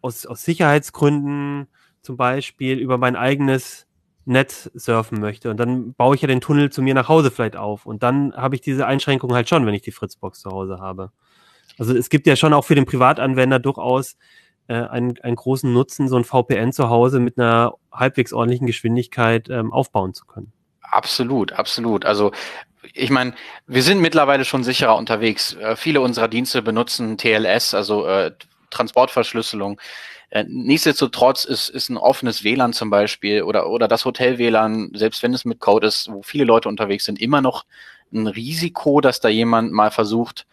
aus, aus Sicherheitsgründen zum Beispiel über mein eigenes Netz surfen möchte. Und dann baue ich ja den Tunnel zu mir nach Hause vielleicht auf. Und dann habe ich diese Einschränkung halt schon, wenn ich die Fritzbox zu Hause habe. Also es gibt ja schon auch für den Privatanwender durchaus äh, einen, einen großen Nutzen, so ein VPN zu Hause mit einer halbwegs ordentlichen Geschwindigkeit ähm, aufbauen zu können. Absolut, absolut. Also ich meine, wir sind mittlerweile schon sicherer unterwegs. Äh, viele unserer Dienste benutzen TLS, also äh, Transportverschlüsselung. Äh, nichtsdestotrotz ist, ist ein offenes WLAN zum Beispiel oder, oder das Hotel-WLAN, selbst wenn es mit Code ist, wo viele Leute unterwegs sind, immer noch ein Risiko, dass da jemand mal versucht,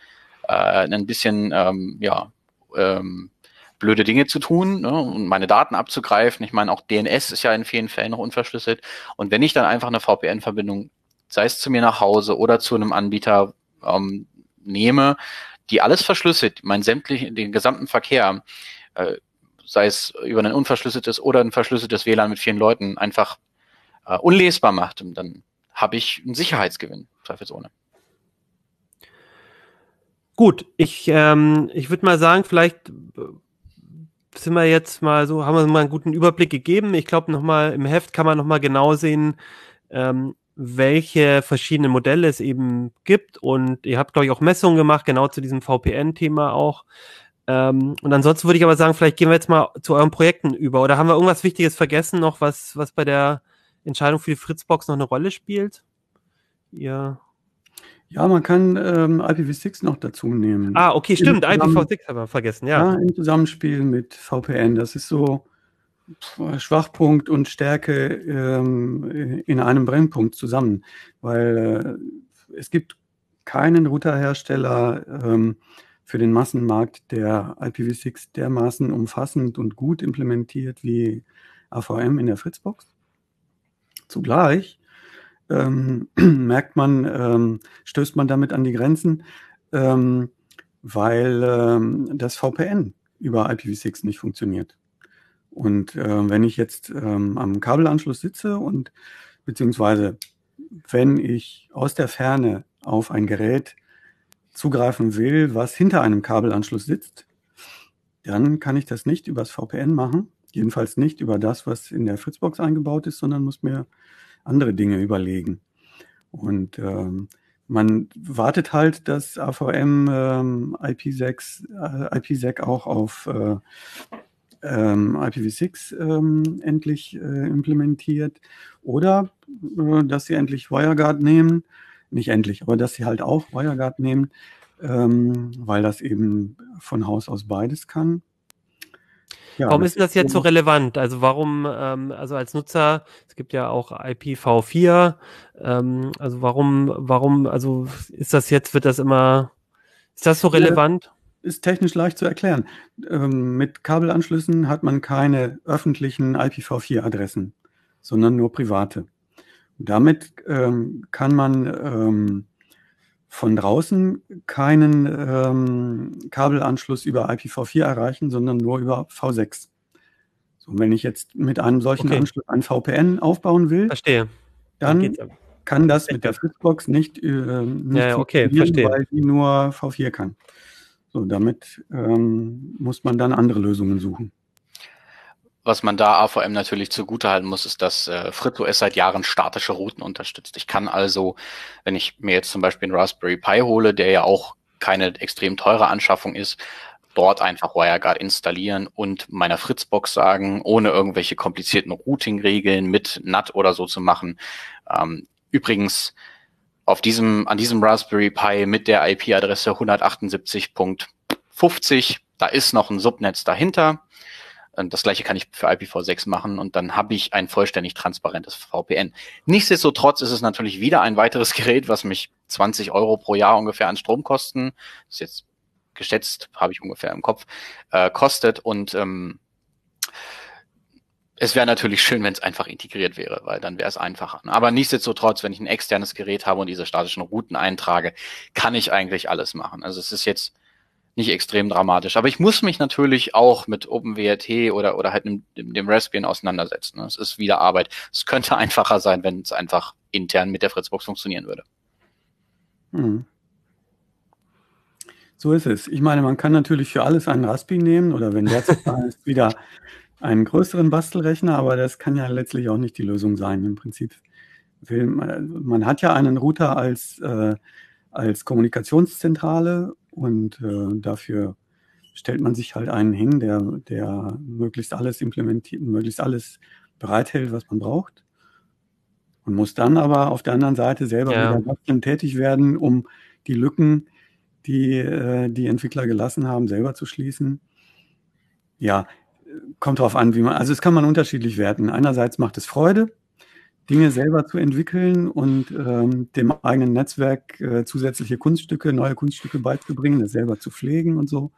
äh, ein bisschen, ähm, ja, ähm, blöde Dinge zu tun ne, und meine Daten abzugreifen. Ich meine, auch DNS ist ja in vielen Fällen noch unverschlüsselt. Und wenn ich dann einfach eine VPN-Verbindung, sei es zu mir nach Hause oder zu einem Anbieter ähm, nehme, die alles verschlüsselt, mein sämtlichen, den gesamten Verkehr, äh, sei es über ein unverschlüsseltes oder ein verschlüsseltes WLAN mit vielen Leuten, einfach äh, unlesbar macht, dann habe ich einen Sicherheitsgewinn, zweifelsohne. Gut, ich, ähm, ich würde mal sagen, vielleicht sind wir jetzt mal so, haben wir mal einen guten Überblick gegeben. Ich glaube, nochmal im Heft kann man nochmal genau sehen, ähm, welche verschiedenen Modelle es eben gibt. Und ihr habt, glaube ich, auch Messungen gemacht, genau zu diesem VPN-Thema auch. Ähm, und ansonsten würde ich aber sagen, vielleicht gehen wir jetzt mal zu euren Projekten über. Oder haben wir irgendwas Wichtiges vergessen noch, was, was bei der Entscheidung für die Fritzbox noch eine Rolle spielt? Ja. Ja, man kann ähm, IPv6 noch dazu nehmen. Ah, okay, stimmt. IPv6 haben wir vergessen, ja. ja. Im Zusammenspiel mit VPN. Das ist so Schwachpunkt und Stärke ähm, in einem Brennpunkt zusammen. Weil äh, es gibt keinen Routerhersteller, ähm, für den Massenmarkt der IPv6 dermaßen umfassend und gut implementiert wie AVM in der Fritzbox. Zugleich ähm, merkt man, ähm, stößt man damit an die Grenzen, ähm, weil ähm, das VPN über IPv6 nicht funktioniert. Und äh, wenn ich jetzt ähm, am Kabelanschluss sitze und beziehungsweise wenn ich aus der Ferne auf ein Gerät zugreifen will, was hinter einem Kabelanschluss sitzt, dann kann ich das nicht übers VPN machen. Jedenfalls nicht über das, was in der Fritzbox eingebaut ist, sondern muss mir andere Dinge überlegen. Und ähm, man wartet halt, dass AVM ähm, IP6, äh, IPsec auch auf äh, ähm, IPv6 ähm, endlich äh, implementiert oder äh, dass sie endlich WireGuard nehmen nicht endlich, aber dass sie halt auch WireGuard nehmen, ähm, weil das eben von Haus aus beides kann. Ja, warum ist das jetzt so relevant? Also warum, ähm, also als Nutzer, es gibt ja auch IPv4, ähm, also warum, warum, also ist das jetzt, wird das immer, ist das so relevant? ist technisch leicht zu erklären. Ähm, mit Kabelanschlüssen hat man keine öffentlichen IPv4-Adressen, sondern nur private. Damit ähm, kann man ähm, von draußen keinen ähm, Kabelanschluss über IPv4 erreichen, sondern nur über V6. So, wenn ich jetzt mit einem solchen okay. Anschluss ein VPN aufbauen will, verstehe. dann kann das mit der Fritzbox nicht, äh, nicht ja, okay, verstehe. weil die nur V4 kann. So, damit ähm, muss man dann andere Lösungen suchen. Was man da AVM natürlich zugutehalten muss, ist, dass äh, FritOS seit Jahren statische Routen unterstützt. Ich kann also, wenn ich mir jetzt zum Beispiel einen Raspberry Pi hole, der ja auch keine extrem teure Anschaffung ist, dort einfach WireGuard installieren und meiner Fritzbox sagen, ohne irgendwelche komplizierten Routing-Regeln mit NAT oder so zu machen. Ähm, übrigens, auf diesem, an diesem Raspberry Pi mit der IP-Adresse 178.50, da ist noch ein Subnetz dahinter. Das gleiche kann ich für IPv6 machen und dann habe ich ein vollständig transparentes VPN. Nichtsdestotrotz ist es natürlich wieder ein weiteres Gerät, was mich 20 Euro pro Jahr ungefähr an Stromkosten, das ist jetzt geschätzt, habe ich ungefähr im Kopf, äh, kostet und ähm, es wäre natürlich schön, wenn es einfach integriert wäre, weil dann wäre es einfacher. Aber nichtsdestotrotz, wenn ich ein externes Gerät habe und diese statischen Routen eintrage, kann ich eigentlich alles machen. Also es ist jetzt nicht extrem dramatisch. Aber ich muss mich natürlich auch mit OpenWRT oder, oder halt dem, dem Raspbian auseinandersetzen. Es ist wieder Arbeit. Es könnte einfacher sein, wenn es einfach intern mit der Fritzbox funktionieren würde. Hm. So ist es. Ich meine, man kann natürlich für alles einen Raspi nehmen oder wenn der zu ist, wieder einen größeren Bastelrechner, aber das kann ja letztlich auch nicht die Lösung sein. Im Prinzip will man, man hat ja einen Router als, äh, als Kommunikationszentrale und äh, dafür stellt man sich halt einen hin, der, der möglichst alles implementiert, möglichst alles bereithält, was man braucht. Und muss dann aber auf der anderen Seite selber ja. wieder tätig werden, um die Lücken, die äh, die Entwickler gelassen haben, selber zu schließen. Ja, kommt drauf an, wie man, also es kann man unterschiedlich werten. Einerseits macht es Freude, Dinge selber zu entwickeln und ähm, dem eigenen Netzwerk äh, zusätzliche Kunststücke, neue Kunststücke beizubringen, das selber zu pflegen und so.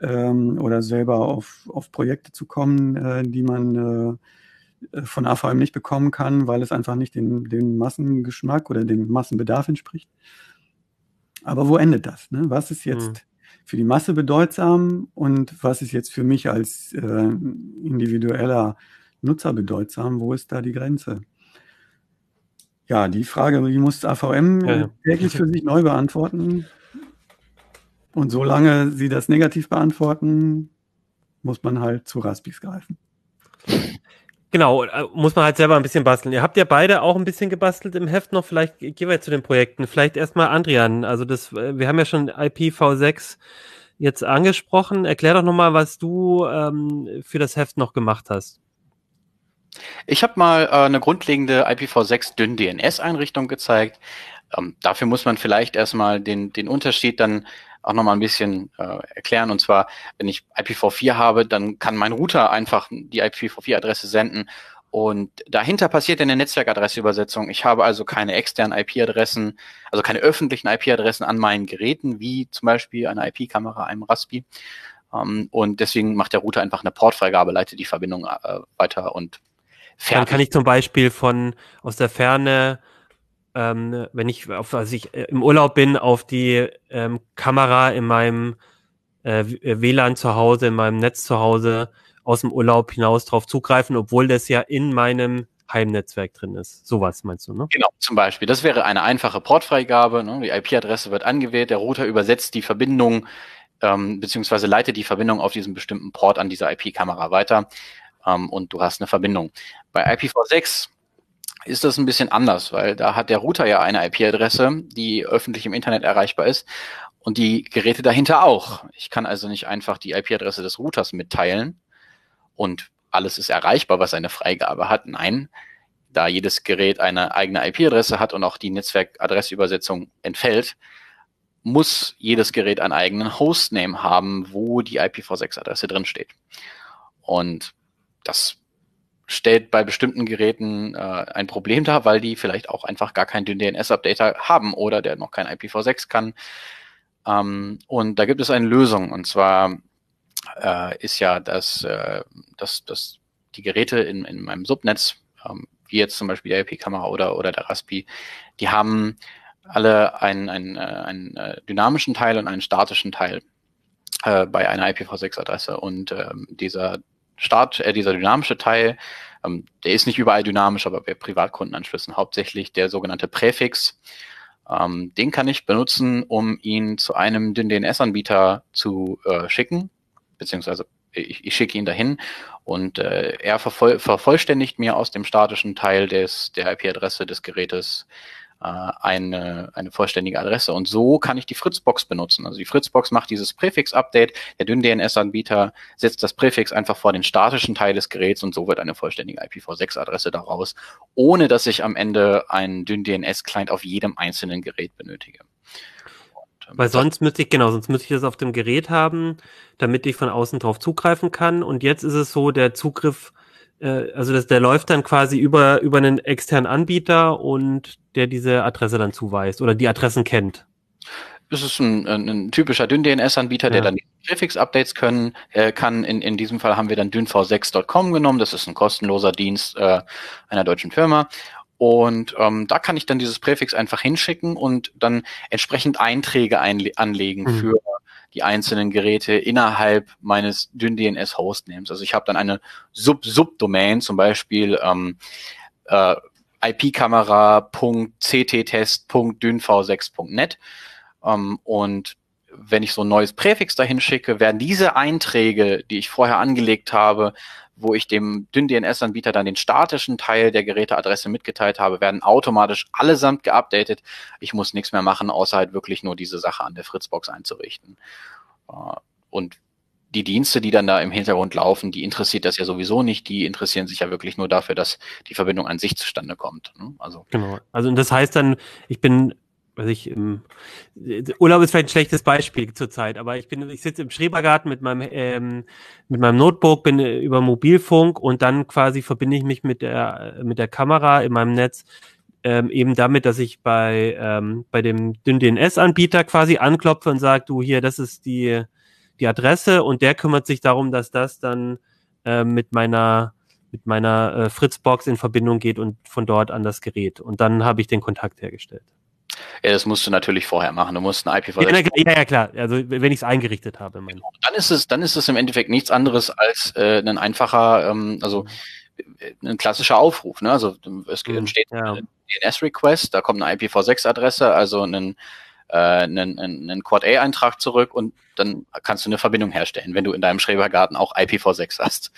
Ähm, oder selber auf, auf Projekte zu kommen, äh, die man äh, von AVM nicht bekommen kann, weil es einfach nicht den, den Massengeschmack oder dem Massenbedarf entspricht. Aber wo endet das? Ne? Was ist jetzt hm. für die Masse bedeutsam und was ist jetzt für mich als äh, individueller Nutzer bedeutsam? Wo ist da die Grenze? Ja, die Frage, die muss AVM ja, ja. täglich für sich neu beantworten. Und solange sie das negativ beantworten, muss man halt zu Raspis greifen. Genau, äh, muss man halt selber ein bisschen basteln. Ihr habt ja beide auch ein bisschen gebastelt im Heft noch. Vielleicht gehen wir zu den Projekten. Vielleicht erstmal Andrian. Also das, äh, wir haben ja schon IPv6 jetzt angesprochen. Erklär doch nochmal, was du ähm, für das Heft noch gemacht hast. Ich habe mal äh, eine grundlegende IPv6 dünn DNS-Einrichtung gezeigt. Ähm, dafür muss man vielleicht erstmal den, den Unterschied dann auch nochmal ein bisschen äh, erklären. Und zwar, wenn ich IPv4 habe, dann kann mein Router einfach die IPv4-Adresse senden und dahinter passiert eine Netzwerkadresseübersetzung. Ich habe also keine externen IP-Adressen, also keine öffentlichen IP-Adressen an meinen Geräten, wie zum Beispiel eine IP-Kamera, einem Raspi. Ähm, und deswegen macht der Router einfach eine Portfreigabe, leitet die Verbindung äh, weiter und Fertig. Dann kann ich zum Beispiel von aus der Ferne, ähm, wenn ich auf, also ich äh, im Urlaub bin, auf die ähm, Kamera in meinem äh, WLAN zu Hause, in meinem Netz zu Hause aus dem Urlaub hinaus drauf zugreifen, obwohl das ja in meinem Heimnetzwerk drin ist. Sowas meinst du, ne? Genau, zum Beispiel. Das wäre eine einfache Portfreigabe. Ne? Die IP-Adresse wird angewählt, der Router übersetzt die Verbindung ähm, beziehungsweise leitet die Verbindung auf diesen bestimmten Port an dieser IP-Kamera weiter ähm, und du hast eine Verbindung. Bei IPv6 ist das ein bisschen anders, weil da hat der Router ja eine IP-Adresse, die öffentlich im Internet erreichbar ist und die Geräte dahinter auch. Ich kann also nicht einfach die IP-Adresse des Routers mitteilen und alles ist erreichbar, was eine Freigabe hat. Nein, da jedes Gerät eine eigene IP-Adresse hat und auch die Netzwerkadressübersetzung entfällt, muss jedes Gerät einen eigenen Hostname haben, wo die IPv6-Adresse drin steht. Und das stellt bei bestimmten Geräten äh, ein Problem dar, weil die vielleicht auch einfach gar keinen DNS-Updater haben oder der noch kein IPv6 kann. Ähm, und da gibt es eine Lösung und zwar äh, ist ja, dass, äh, dass, dass die Geräte in, in meinem Subnetz, ähm, wie jetzt zum Beispiel die IP-Kamera oder, oder der Raspi, die haben alle einen, einen, äh, einen äh, dynamischen Teil und einen statischen Teil äh, bei einer IPv6-Adresse. Und ähm, dieser Start, äh, dieser dynamische Teil, ähm, der ist nicht überall dynamisch, aber bei Privatkundenanschlüssen hauptsächlich der sogenannte Präfix. Ähm, den kann ich benutzen, um ihn zu einem DNS-Anbieter zu äh, schicken, beziehungsweise ich, ich schicke ihn dahin und äh, er vervoll, vervollständigt mir aus dem statischen Teil des, der IP-Adresse des Gerätes eine, eine vollständige Adresse. Und so kann ich die Fritzbox benutzen. Also die Fritzbox macht dieses Präfix-Update. Der dünn-DNS-Anbieter setzt das Präfix einfach vor den statischen Teil des Geräts und so wird eine vollständige IPv6-Adresse daraus, ohne dass ich am Ende einen dünn-DNS-Client auf jedem einzelnen Gerät benötige. Ähm, Weil sonst müsste ich, genau, sonst müsste ich das auf dem Gerät haben, damit ich von außen drauf zugreifen kann. Und jetzt ist es so, der Zugriff äh, also das, der läuft dann quasi über, über einen externen Anbieter und der diese Adresse dann zuweist oder die Adressen kennt. Das ist ein, ein, ein typischer Dynn-DNS-Anbieter, ja. der dann die Präfix-Updates können, äh, kann. In, in diesem Fall haben wir dann dynv6.com genommen. Das ist ein kostenloser Dienst äh, einer deutschen Firma. Und ähm, da kann ich dann dieses Präfix einfach hinschicken und dann entsprechend Einträge anlegen mhm. für die einzelnen Geräte innerhalb meines dynn-DNS-Hostnames. Also ich habe dann eine Sub-Subdomain, zum Beispiel ähm, äh, ipkamera.cttest.dynv6.net ähm, und wenn ich so ein neues Präfix dahin schicke, werden diese Einträge, die ich vorher angelegt habe, wo ich dem DynDNS-Anbieter dann den statischen Teil der Geräteadresse mitgeteilt habe, werden automatisch allesamt geupdatet. Ich muss nichts mehr machen, außer halt wirklich nur diese Sache an der Fritzbox einzurichten. Äh, und die Dienste, die dann da im Hintergrund laufen, die interessiert das ja sowieso nicht. Die interessieren sich ja wirklich nur dafür, dass die Verbindung an sich zustande kommt. Ne? Also genau. Also das heißt dann, ich bin was ich im Urlaub ist vielleicht ein schlechtes Beispiel zurzeit, aber ich bin, ich sitze im Schrebergarten mit meinem ähm, mit meinem Notebook, bin äh, über Mobilfunk und dann quasi verbinde ich mich mit der mit der Kamera in meinem Netz ähm, eben damit, dass ich bei ähm, bei dem DNS-Anbieter quasi anklopfe und sage, du hier, das ist die die Adresse und der kümmert sich darum, dass das dann äh, mit meiner mit meiner äh, Fritzbox in Verbindung geht und von dort an das Gerät und dann habe ich den Kontakt hergestellt. Ja, das musst du natürlich vorher machen. Du musst ein IPv6. Ja, ja, klar. Also wenn ich es eingerichtet habe. Genau. Dann ist es, dann ist es im Endeffekt nichts anderes als äh, ein einfacher, ähm, also äh, ein klassischer Aufruf. Ne? Also es mhm, entsteht ja. ein DNS-Request, da kommt eine IPv6-Adresse, also ein äh, einen, einen Quad-A-Eintrag zurück und dann kannst du eine Verbindung herstellen, wenn du in deinem Schrebergarten auch IPv6 hast.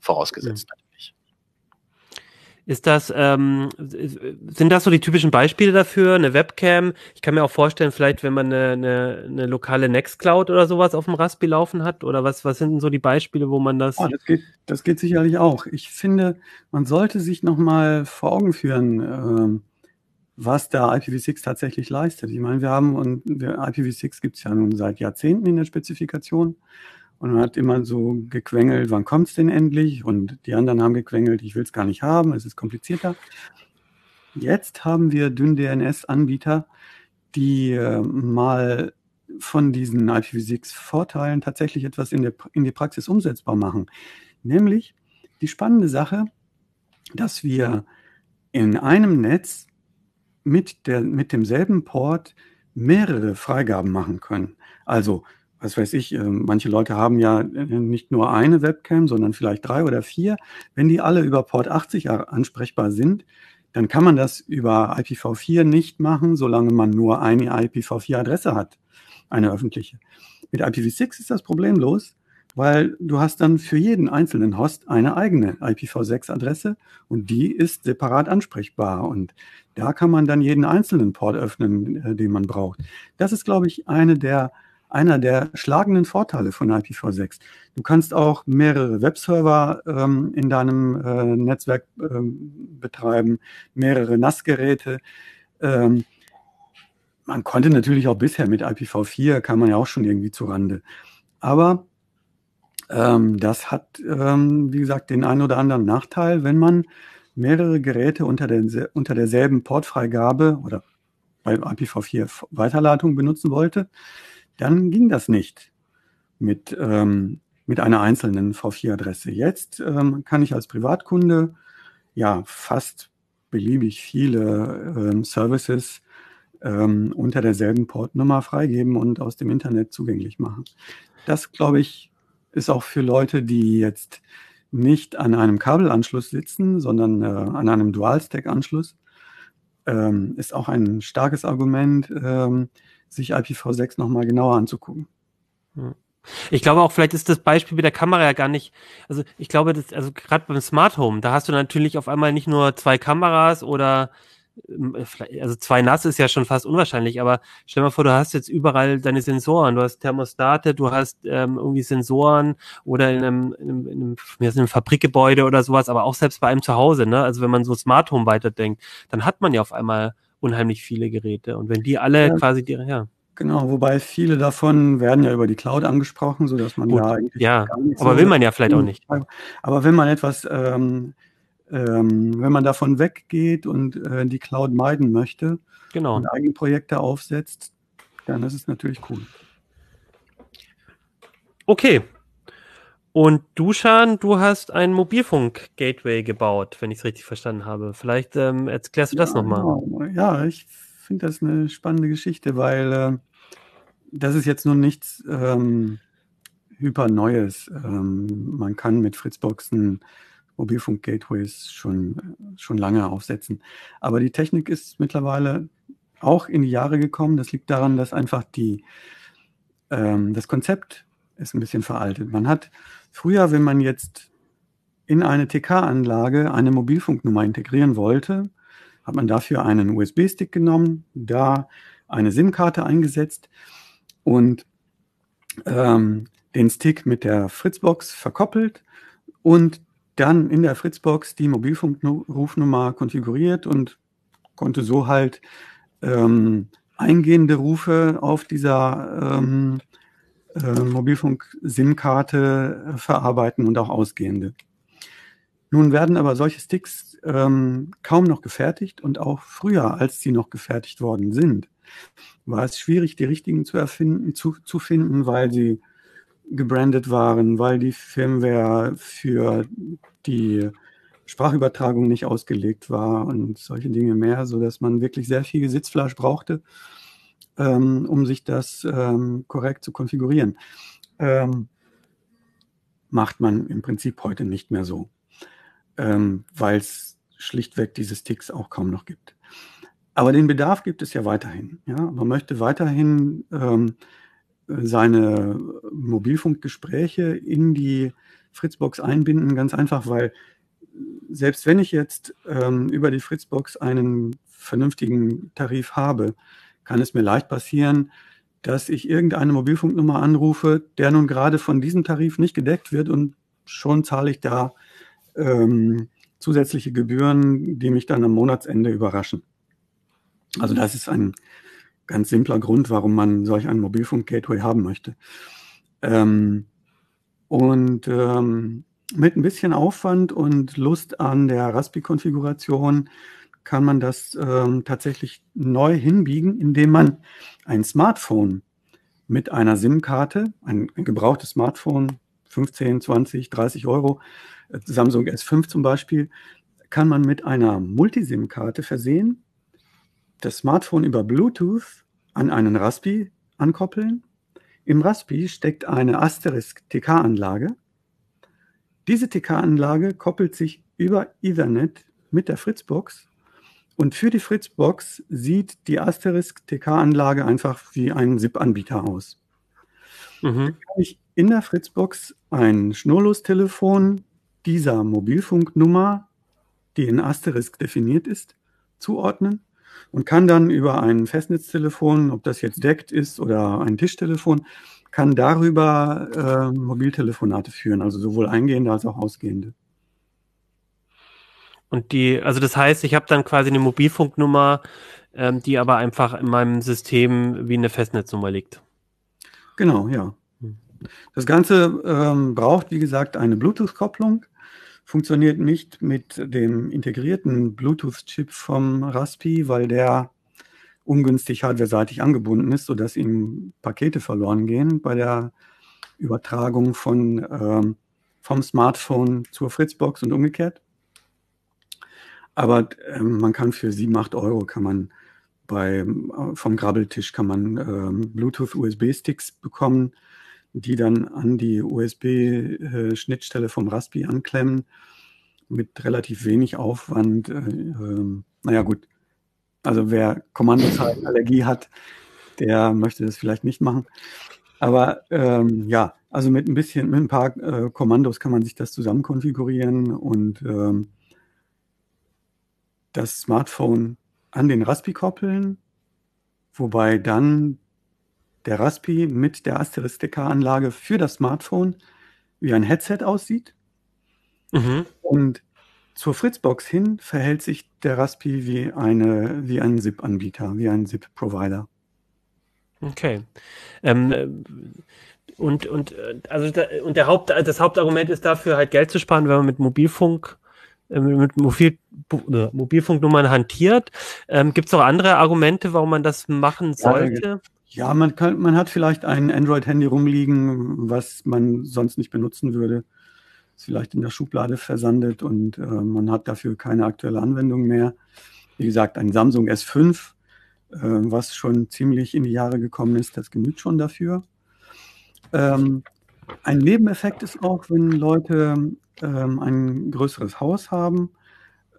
Vorausgesetzt. Mhm. Ist das, ähm, sind das so die typischen Beispiele dafür? Eine Webcam? Ich kann mir auch vorstellen, vielleicht, wenn man eine, eine, eine lokale Nextcloud oder sowas auf dem Raspi laufen hat, oder was, was sind denn so die Beispiele, wo man das. Oh, das, geht, das geht sicherlich auch. Ich finde, man sollte sich nochmal vor Augen führen, ähm, was der IPv6 tatsächlich leistet. Ich meine, wir haben, und der IPv6 gibt es ja nun seit Jahrzehnten in der Spezifikation. Und man hat immer so gequengelt, wann kommt's denn endlich? Und die anderen haben gequengelt, ich will's gar nicht haben, es ist komplizierter. Jetzt haben wir Dünn-DNS-Anbieter, die äh, mal von diesen IPv6-Vorteilen tatsächlich etwas in, der, in die Praxis umsetzbar machen. Nämlich die spannende Sache, dass wir in einem Netz mit, der, mit demselben Port mehrere Freigaben machen können. Also was weiß ich, äh, manche Leute haben ja äh, nicht nur eine Webcam, sondern vielleicht drei oder vier. Wenn die alle über Port 80 ansprechbar sind, dann kann man das über IPv4 nicht machen, solange man nur eine IPv4-Adresse hat, eine öffentliche. Mit IPv6 ist das problemlos, weil du hast dann für jeden einzelnen Host eine eigene IPv6-Adresse und die ist separat ansprechbar und da kann man dann jeden einzelnen Port öffnen, äh, den man braucht. Das ist, glaube ich, eine der einer der schlagenden Vorteile von IPv6. Du kannst auch mehrere Webserver ähm, in deinem äh, Netzwerk ähm, betreiben, mehrere NAS-Geräte. Ähm, man konnte natürlich auch bisher mit IPv4, kann man ja auch schon irgendwie zu Rande. Aber ähm, das hat, ähm, wie gesagt, den einen oder anderen Nachteil, wenn man mehrere Geräte unter, der, unter derselben Portfreigabe oder bei IPv4 Weiterleitung benutzen wollte dann ging das nicht mit, ähm, mit einer einzelnen V4-Adresse. Jetzt ähm, kann ich als Privatkunde ja fast beliebig viele ähm, Services ähm, unter derselben Portnummer freigeben und aus dem Internet zugänglich machen. Das, glaube ich, ist auch für Leute, die jetzt nicht an einem Kabelanschluss sitzen, sondern äh, an einem Dual-Stack-Anschluss, ähm, ist auch ein starkes Argument, ähm, sich IPv6 nochmal genauer anzugucken. Ich glaube auch, vielleicht ist das Beispiel mit der Kamera ja gar nicht, also ich glaube, das, also gerade beim Smart Home, da hast du natürlich auf einmal nicht nur zwei Kameras oder ähm, also zwei NAS ist ja schon fast unwahrscheinlich, aber stell mal vor, du hast jetzt überall deine Sensoren, du hast Thermostate, du hast ähm, irgendwie Sensoren oder in einem, in einem, in einem, in einem Fabrikgebäude oder sowas, aber auch selbst bei einem zu Hause, ne? Also wenn man so Smart Home weiterdenkt, dann hat man ja auf einmal unheimlich viele Geräte. Und wenn die alle ja. quasi die, ja. Genau, wobei viele davon werden ja über die Cloud angesprochen, so dass man Gut, da eigentlich ja, aber will man ja vielleicht auch nicht. Aber wenn man etwas, ähm, ähm, wenn man davon weggeht und äh, die Cloud meiden möchte genau. und eigene Projekte aufsetzt, dann ist es natürlich cool. Okay, und Duschan, du hast ein Mobilfunk-Gateway gebaut, wenn ich es richtig verstanden habe. Vielleicht ähm, erklärst du das ja, nochmal. Ja, ich finde das eine spannende Geschichte, weil äh, das ist jetzt nun nichts ähm, hyper Neues. Ähm, man kann mit Fritzboxen Mobilfunk-Gateways schon, schon lange aufsetzen. Aber die Technik ist mittlerweile auch in die Jahre gekommen. Das liegt daran, dass einfach die, ähm, das Konzept ist ein bisschen veraltet. Man hat früher, wenn man jetzt in eine TK-Anlage eine Mobilfunknummer integrieren wollte, hat man dafür einen USB-Stick genommen, da eine SIM-Karte eingesetzt und ähm, den Stick mit der Fritzbox verkoppelt und dann in der Fritzbox die Mobilfunkrufnummer konfiguriert und konnte so halt ähm, eingehende Rufe auf dieser ähm, äh, Mobilfunk-SIM-Karte verarbeiten und auch ausgehende. Nun werden aber solche Sticks ähm, kaum noch gefertigt und auch früher, als sie noch gefertigt worden sind, war es schwierig, die richtigen zu erfinden, zu, zu finden, weil sie gebrandet waren, weil die Firmware für die Sprachübertragung nicht ausgelegt war und solche Dinge mehr, so dass man wirklich sehr viel Sitzfleisch brauchte, ähm, um sich das ähm, korrekt zu konfigurieren. Ähm, macht man im Prinzip heute nicht mehr so, ähm, weil es schlichtweg diese Sticks auch kaum noch gibt. Aber den Bedarf gibt es ja weiterhin. Ja? Man möchte weiterhin ähm, seine Mobilfunkgespräche in die Fritzbox einbinden, ganz einfach, weil selbst wenn ich jetzt ähm, über die Fritzbox einen vernünftigen Tarif habe, kann es mir leicht passieren, dass ich irgendeine Mobilfunknummer anrufe, der nun gerade von diesem Tarif nicht gedeckt wird und schon zahle ich da ähm, zusätzliche Gebühren, die mich dann am Monatsende überraschen. Also das ist ein ganz simpler Grund, warum man solch ein Mobilfunk-Gateway haben möchte. Ähm, und ähm, mit ein bisschen Aufwand und Lust an der Raspi-Konfiguration kann man das ähm, tatsächlich neu hinbiegen, indem man ein Smartphone mit einer SIM-Karte, ein, ein, gebrauchtes Smartphone, 15, 20, 30 Euro, äh, Samsung S5 zum Beispiel, kann man mit einer Multisim-Karte versehen, das Smartphone über Bluetooth an einen Raspi ankoppeln. Im Raspi steckt eine Asterisk TK-Anlage diese TK-Anlage koppelt sich über Ethernet mit der Fritzbox und für die Fritzbox sieht die Asterisk TK-Anlage einfach wie ein SIP-Anbieter aus. Mhm. Kann ich in der Fritzbox ein Schnurlostelefon dieser Mobilfunknummer, die in Asterisk definiert ist, zuordnen und kann dann über ein Festnetztelefon, ob das jetzt deckt ist oder ein Tischtelefon, kann darüber äh, Mobiltelefonate führen, also sowohl eingehende als auch ausgehende. Und die, also das heißt, ich habe dann quasi eine Mobilfunknummer, ähm, die aber einfach in meinem System wie eine Festnetznummer liegt. Genau, ja. Hm. Das Ganze ähm, braucht, wie gesagt, eine Bluetooth-Kopplung, funktioniert nicht mit dem integrierten Bluetooth-Chip vom Raspi, weil der ungünstig hardware-seitig angebunden ist, sodass ihm Pakete verloren gehen bei der Übertragung von, ähm, vom Smartphone zur Fritzbox und umgekehrt. Aber ähm, man kann für 7, 8 Euro kann man bei, äh, vom Grabbeltisch kann man ähm, Bluetooth-USB-Sticks bekommen, die dann an die USB-Schnittstelle äh, vom Raspi anklemmen mit relativ wenig Aufwand. Äh, äh, naja gut, also wer Kommandozeilenallergie hat, der möchte das vielleicht nicht machen. Aber ähm, ja, also mit ein bisschen, mit ein paar äh, Kommandos kann man sich das zusammen konfigurieren und ähm, das Smartphone an den Raspi koppeln, wobei dann der Raspi mit der Asterisk-Anlage für das Smartphone wie ein Headset aussieht. Mhm. Und zur Fritzbox hin verhält sich der Raspi wie, eine, wie ein SIP-Anbieter, wie ein SIP-Provider. Okay. Ähm, äh, und, und, äh, also und der Haupt, das Hauptargument ist dafür, halt Geld zu sparen, wenn man mit Mobilfunk mit Mobil, Mobilfunknummern hantiert. Ähm, Gibt es auch andere Argumente, warum man das machen sollte? Ja, man, kann, man hat vielleicht ein Android-Handy rumliegen, was man sonst nicht benutzen würde ist vielleicht in der Schublade versandet und äh, man hat dafür keine aktuelle Anwendung mehr. Wie gesagt, ein Samsung S5, äh, was schon ziemlich in die Jahre gekommen ist, das genügt schon dafür. Ähm, ein Nebeneffekt ist auch, wenn Leute ähm, ein größeres Haus haben,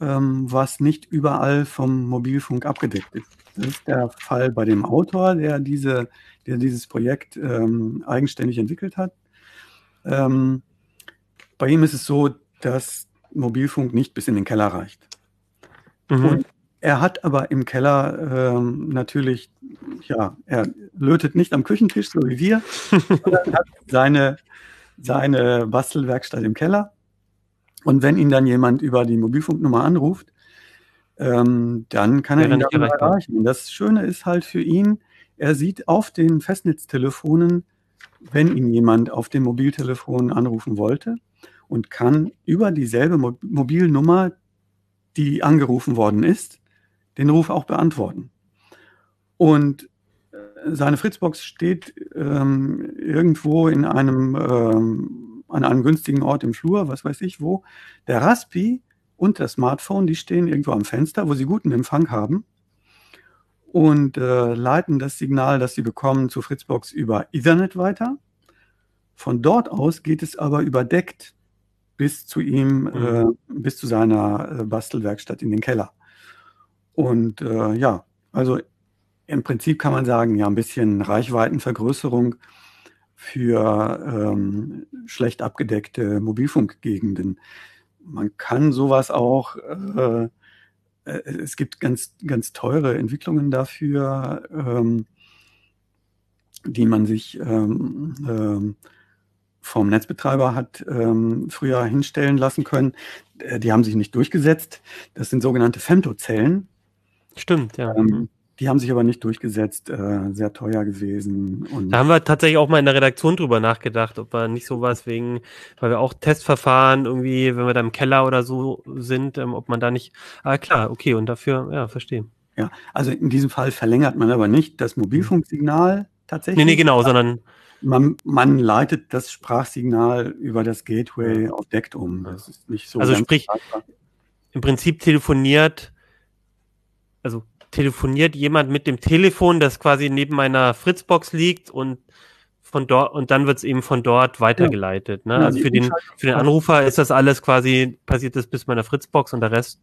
ähm, was nicht überall vom Mobilfunk abgedeckt ist. Das ist der Fall bei dem Autor, der, diese, der dieses Projekt ähm, eigenständig entwickelt hat. Ähm, bei ihm ist es so, dass Mobilfunk nicht bis in den Keller reicht. Mhm. Und er hat aber im Keller ähm, natürlich, ja, er lötet nicht am Küchentisch, so wie wir, sondern hat seine, seine Bastelwerkstatt im Keller. Und wenn ihn dann jemand über die Mobilfunknummer anruft, ähm, dann kann er ihn dann erreichen. Und das Schöne ist halt für ihn, er sieht auf den Festnetztelefonen, wenn ihn jemand auf dem Mobiltelefon anrufen wollte und kann über dieselbe Mo Mobilnummer, die angerufen worden ist, den Ruf auch beantworten. Und äh, seine Fritzbox steht ähm, irgendwo in einem, ähm, an einem günstigen Ort im Flur, was weiß ich wo. Der Raspi und das Smartphone, die stehen irgendwo am Fenster, wo sie guten Empfang haben und äh, leiten das Signal, das sie bekommen, zu Fritzbox über Ethernet weiter. Von dort aus geht es aber überdeckt bis zu ihm, mhm. äh, bis zu seiner äh, Bastelwerkstatt in den Keller. Und äh, ja, also im Prinzip kann man sagen, ja, ein bisschen Reichweitenvergrößerung für ähm, schlecht abgedeckte Mobilfunkgegenden. Man kann sowas auch, äh, äh, es gibt ganz, ganz teure Entwicklungen dafür, ähm, die man sich ähm, ähm, vom Netzbetreiber hat ähm, früher hinstellen lassen können. Äh, die haben sich nicht durchgesetzt. Das sind sogenannte Femtozellen. Stimmt, ja. Mhm. die haben sich aber nicht durchgesetzt, äh, sehr teuer gewesen. Und da haben wir tatsächlich auch mal in der Redaktion drüber nachgedacht, ob wir nicht sowas wegen, weil wir auch Testverfahren irgendwie, wenn wir da im Keller oder so sind, ähm, ob man da nicht, ah klar, okay, und dafür, ja, verstehe. Ja, also in diesem Fall verlängert man aber nicht das Mobilfunksignal tatsächlich. Nee, nee, genau, sondern man, man leitet das Sprachsignal über das Gateway auf DECT um. Das ist nicht so. Also sprich, einfach. im Prinzip telefoniert also telefoniert jemand mit dem Telefon, das quasi neben meiner Fritzbox liegt und von dort und dann wird es eben von dort weitergeleitet. Ne? Also für den für den Anrufer ist das alles quasi passiert das bis meiner Fritzbox und der Rest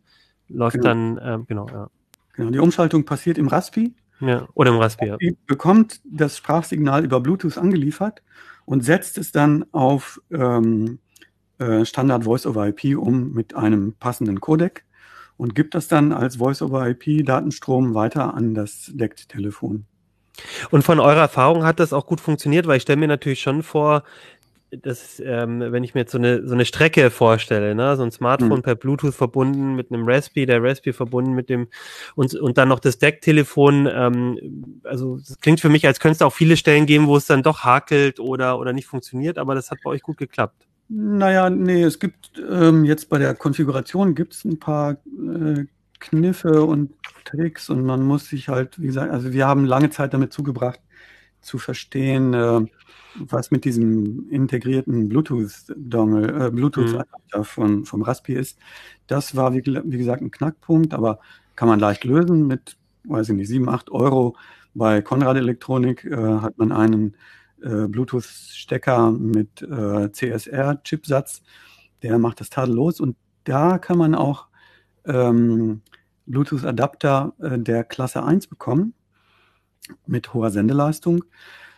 läuft genau. dann ähm, genau. Ja. Genau. Die Umschaltung passiert im Raspi. Ja, oder im Raspi. Ja. bekommt das Sprachsignal über Bluetooth angeliefert und setzt es dann auf ähm, äh, Standard Voice over IP um mit einem passenden Codec und gibt das dann als Voice-over-IP-Datenstrom weiter an das DECT-Telefon. Und von eurer Erfahrung hat das auch gut funktioniert, weil ich stelle mir natürlich schon vor, dass, ähm, wenn ich mir jetzt so eine, so eine Strecke vorstelle, ne, so ein Smartphone mhm. per Bluetooth verbunden mit einem Raspi, der Raspi verbunden mit dem und, und dann noch das DECT-Telefon, ähm, also das klingt für mich, als könnte es auch viele Stellen geben, wo es dann doch hakelt oder, oder nicht funktioniert, aber das hat bei euch gut geklappt. Naja, nee, es gibt ähm, jetzt bei der Konfiguration gibt es ein paar äh, Kniffe und Tricks und man muss sich halt, wie gesagt, also wir haben lange Zeit damit zugebracht, zu verstehen, äh, was mit diesem integrierten Bluetooth-Dongle, äh, Bluetooth mhm. von, vom Raspi ist. Das war, wie, wie, gesagt, ein Knackpunkt, aber kann man leicht lösen mit, weiß ich nicht, 7, 8 Euro. Bei Konrad Elektronik äh, hat man einen äh, Bluetooth-Stecker mit äh, CSR-Chipsatz. Der macht das tadellos und da kann man auch ähm, Bluetooth-Adapter äh, der Klasse 1 bekommen mit hoher Sendeleistung,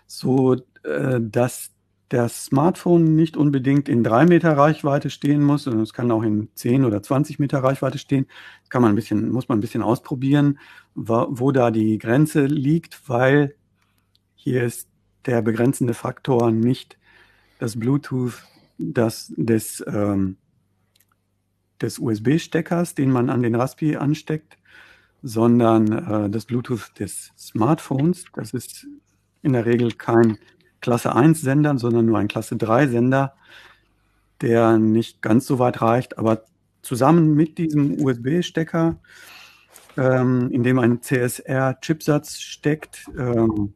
so äh, dass das Smartphone nicht unbedingt in drei Meter Reichweite stehen muss, sondern es kann auch in 10 oder 20 Meter Reichweite stehen. Das kann man ein bisschen, muss man ein bisschen ausprobieren, wo, wo da die Grenze liegt, weil hier ist der begrenzende Faktor nicht das Bluetooth das, des, ähm, des USB-Steckers, den man an den Raspi ansteckt, sondern äh, das Bluetooth des Smartphones. Das ist in der Regel kein Klasse 1 Sender, sondern nur ein Klasse 3 Sender, der nicht ganz so weit reicht, aber zusammen mit diesem USB-Stecker, ähm, in dem ein CSR-Chipsatz steckt, ähm,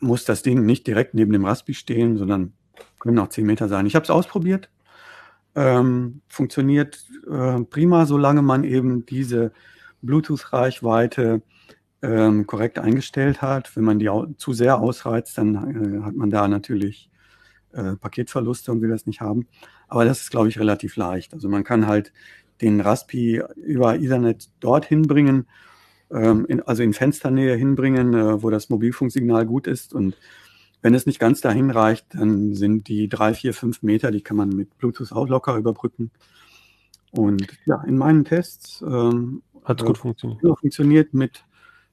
muss das Ding nicht direkt neben dem Raspi stehen, sondern können auch 10 Meter sein. Ich habe es ausprobiert. Ähm, funktioniert äh, prima, solange man eben diese Bluetooth-Reichweite ähm, korrekt eingestellt hat. Wenn man die zu sehr ausreizt, dann äh, hat man da natürlich äh, Paketverluste und will das nicht haben. Aber das ist, glaube ich, relativ leicht. Also man kann halt den Raspi über Ethernet dorthin bringen, ähm, in, also in Fensternähe hinbringen, äh, wo das Mobilfunksignal gut ist. Und wenn es nicht ganz dahin reicht, dann sind die drei, vier, fünf Meter, die kann man mit Bluetooth auch locker überbrücken. Und ja, in meinen Tests ähm, hat gut funktioniert. funktioniert mit,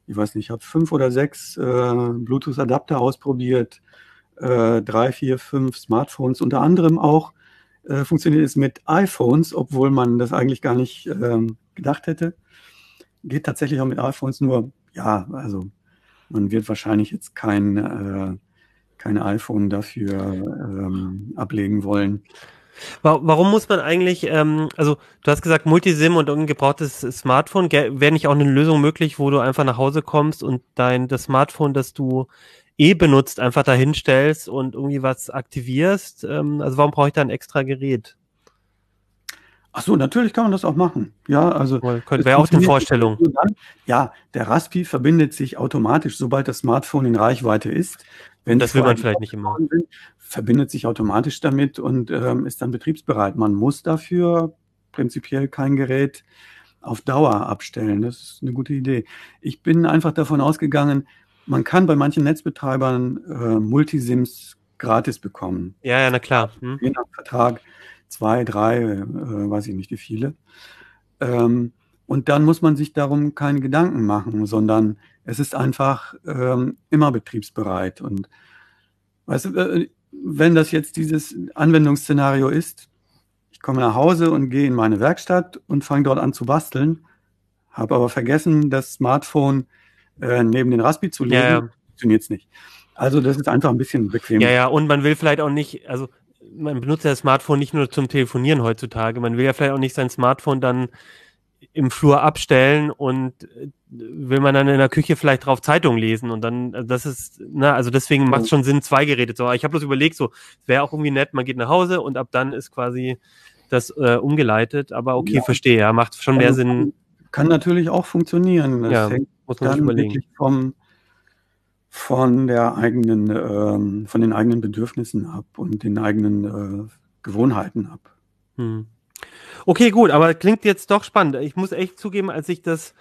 ich weiß nicht, ich habe fünf oder sechs äh, Bluetooth-Adapter ausprobiert, äh, drei, vier, fünf Smartphones, unter anderem auch äh, funktioniert es mit iPhones, obwohl man das eigentlich gar nicht ähm, gedacht hätte. Geht tatsächlich auch mit iPhones, nur ja, also man wird wahrscheinlich jetzt kein, äh, keine iPhone dafür ähm, ablegen wollen. Warum muss man eigentlich, ähm, also du hast gesagt Multisim und ein gebrauchtes Smartphone, wäre nicht auch eine Lösung möglich, wo du einfach nach Hause kommst und dein das Smartphone, das du eh benutzt, einfach dahin stellst und irgendwie was aktivierst? Ähm, also warum brauche ich da ein extra Gerät? Ach so, natürlich kann man das auch machen. Ja, also wäre auch eine Vorstellung. Ja, der Raspi verbindet sich automatisch, sobald das Smartphone in Reichweite ist. Wenn das will man vielleicht nicht immer. Sind, verbindet sich automatisch damit und ähm, ist dann betriebsbereit. Man muss dafür prinzipiell kein Gerät auf Dauer abstellen. Das ist eine gute Idee. Ich bin einfach davon ausgegangen, man kann bei manchen Netzbetreibern äh, Multisims gratis bekommen. Ja, ja, na klar. Hm. Je nach Vertrag zwei, drei, äh, weiß ich nicht wie viele. Ähm, und dann muss man sich darum keine Gedanken machen, sondern es ist einfach ähm, immer betriebsbereit. Und weißt du, äh, wenn das jetzt dieses Anwendungsszenario ist, ich komme nach Hause und gehe in meine Werkstatt und fange dort an zu basteln, habe aber vergessen, das Smartphone äh, neben den Raspi zu legen, ja, ja. funktioniert es nicht. Also das ist einfach ein bisschen bequem. Ja, ja, und man will vielleicht auch nicht, also man benutzt ja das Smartphone nicht nur zum Telefonieren heutzutage. Man will ja vielleicht auch nicht sein Smartphone dann im Flur abstellen und äh, will man dann in der Küche vielleicht drauf Zeitung lesen und dann, also das ist, na, also deswegen macht es schon Sinn, zwei Geräte zu haben. Ich habe bloß überlegt, so, wäre auch irgendwie nett, man geht nach Hause und ab dann ist quasi das äh, umgeleitet, aber okay, ja. verstehe, ja, macht schon mehr also, Sinn. Kann natürlich auch funktionieren. Das ja, hängt muss man dann überlegen. wirklich vom, von der eigenen, ähm, von den eigenen Bedürfnissen ab und den eigenen äh, Gewohnheiten ab. Hm. Okay, gut, aber klingt jetzt doch spannend. Ich muss echt zugeben, als ich das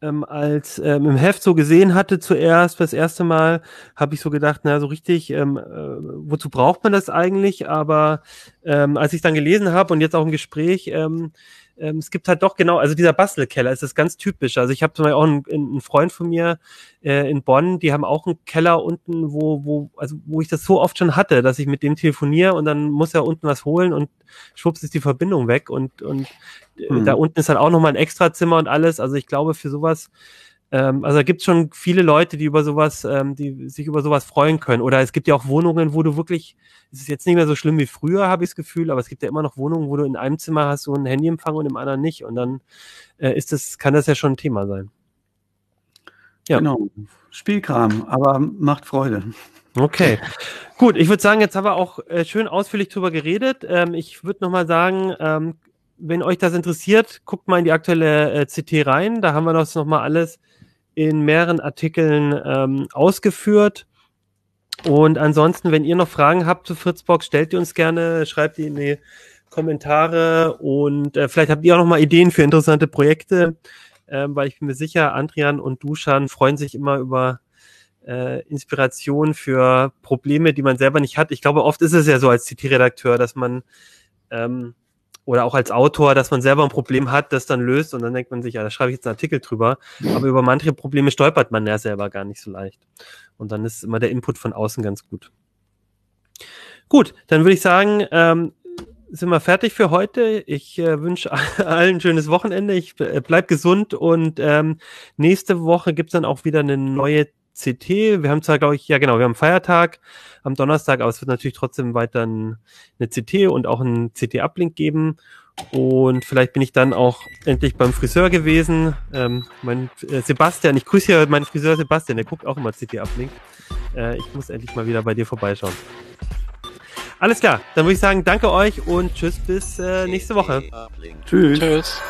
ähm, als ähm, im Heft so gesehen hatte zuerst, das erste Mal, habe ich so gedacht, na so richtig, ähm, äh, wozu braucht man das eigentlich? Aber ähm, als ich dann gelesen habe und jetzt auch im Gespräch, ähm, ähm, es gibt halt doch genau, also dieser Bastelkeller ist das ganz typisch. Also ich habe zum Beispiel auch einen, einen Freund von mir äh, in Bonn, die haben auch einen Keller unten, wo, wo, also wo ich das so oft schon hatte, dass ich mit dem telefoniere und dann muss er unten was holen und schwupps ist die Verbindung weg und, und mhm. da unten ist dann auch nochmal ein Extrazimmer und alles. Also ich glaube, für sowas ähm, also da gibt es schon viele Leute, die über sowas, ähm, die sich über sowas freuen können. Oder es gibt ja auch Wohnungen, wo du wirklich, es ist jetzt nicht mehr so schlimm wie früher, habe ich das Gefühl, aber es gibt ja immer noch Wohnungen, wo du in einem Zimmer hast so ein Handyempfang und im anderen nicht. Und dann äh, ist das, kann das ja schon ein Thema sein. Ja. Genau. Spielkram, aber macht Freude. Okay. Gut, ich würde sagen, jetzt haben wir auch äh, schön ausführlich drüber geredet. Ähm, ich würde nochmal sagen, ähm, wenn euch das interessiert, guckt mal in die aktuelle äh, CT rein. Da haben wir das nochmal alles in mehreren Artikeln ähm, ausgeführt. Und ansonsten, wenn ihr noch Fragen habt zu Fritzbox, stellt ihr uns gerne, schreibt die in die Kommentare und äh, vielleicht habt ihr auch noch mal Ideen für interessante Projekte, äh, weil ich bin mir sicher, Andrian und Duschan freuen sich immer über äh, Inspiration für Probleme, die man selber nicht hat. Ich glaube, oft ist es ja so als CT-Redakteur, dass man ähm, oder auch als Autor, dass man selber ein Problem hat, das dann löst und dann denkt man sich, ja, da schreibe ich jetzt einen Artikel drüber. Aber über manche Probleme stolpert man ja selber gar nicht so leicht. Und dann ist immer der Input von außen ganz gut. Gut, dann würde ich sagen, ähm, sind wir fertig für heute. Ich äh, wünsche allen ein schönes Wochenende. Ich äh, bleib gesund und ähm, nächste Woche gibt's dann auch wieder eine neue CT. Wir haben zwar, glaube ich, ja genau, wir haben Feiertag am Donnerstag, aber es wird natürlich trotzdem weiter eine CT und auch einen CT-Uplink geben. Und vielleicht bin ich dann auch endlich beim Friseur gewesen. Ähm, mein äh, Sebastian, ich grüße ja meinen Friseur Sebastian, der guckt auch immer CT-Uplink. Äh, ich muss endlich mal wieder bei dir vorbeischauen. Alles klar, dann würde ich sagen, danke euch und tschüss bis äh, nächste Woche. Tschüss. tschüss.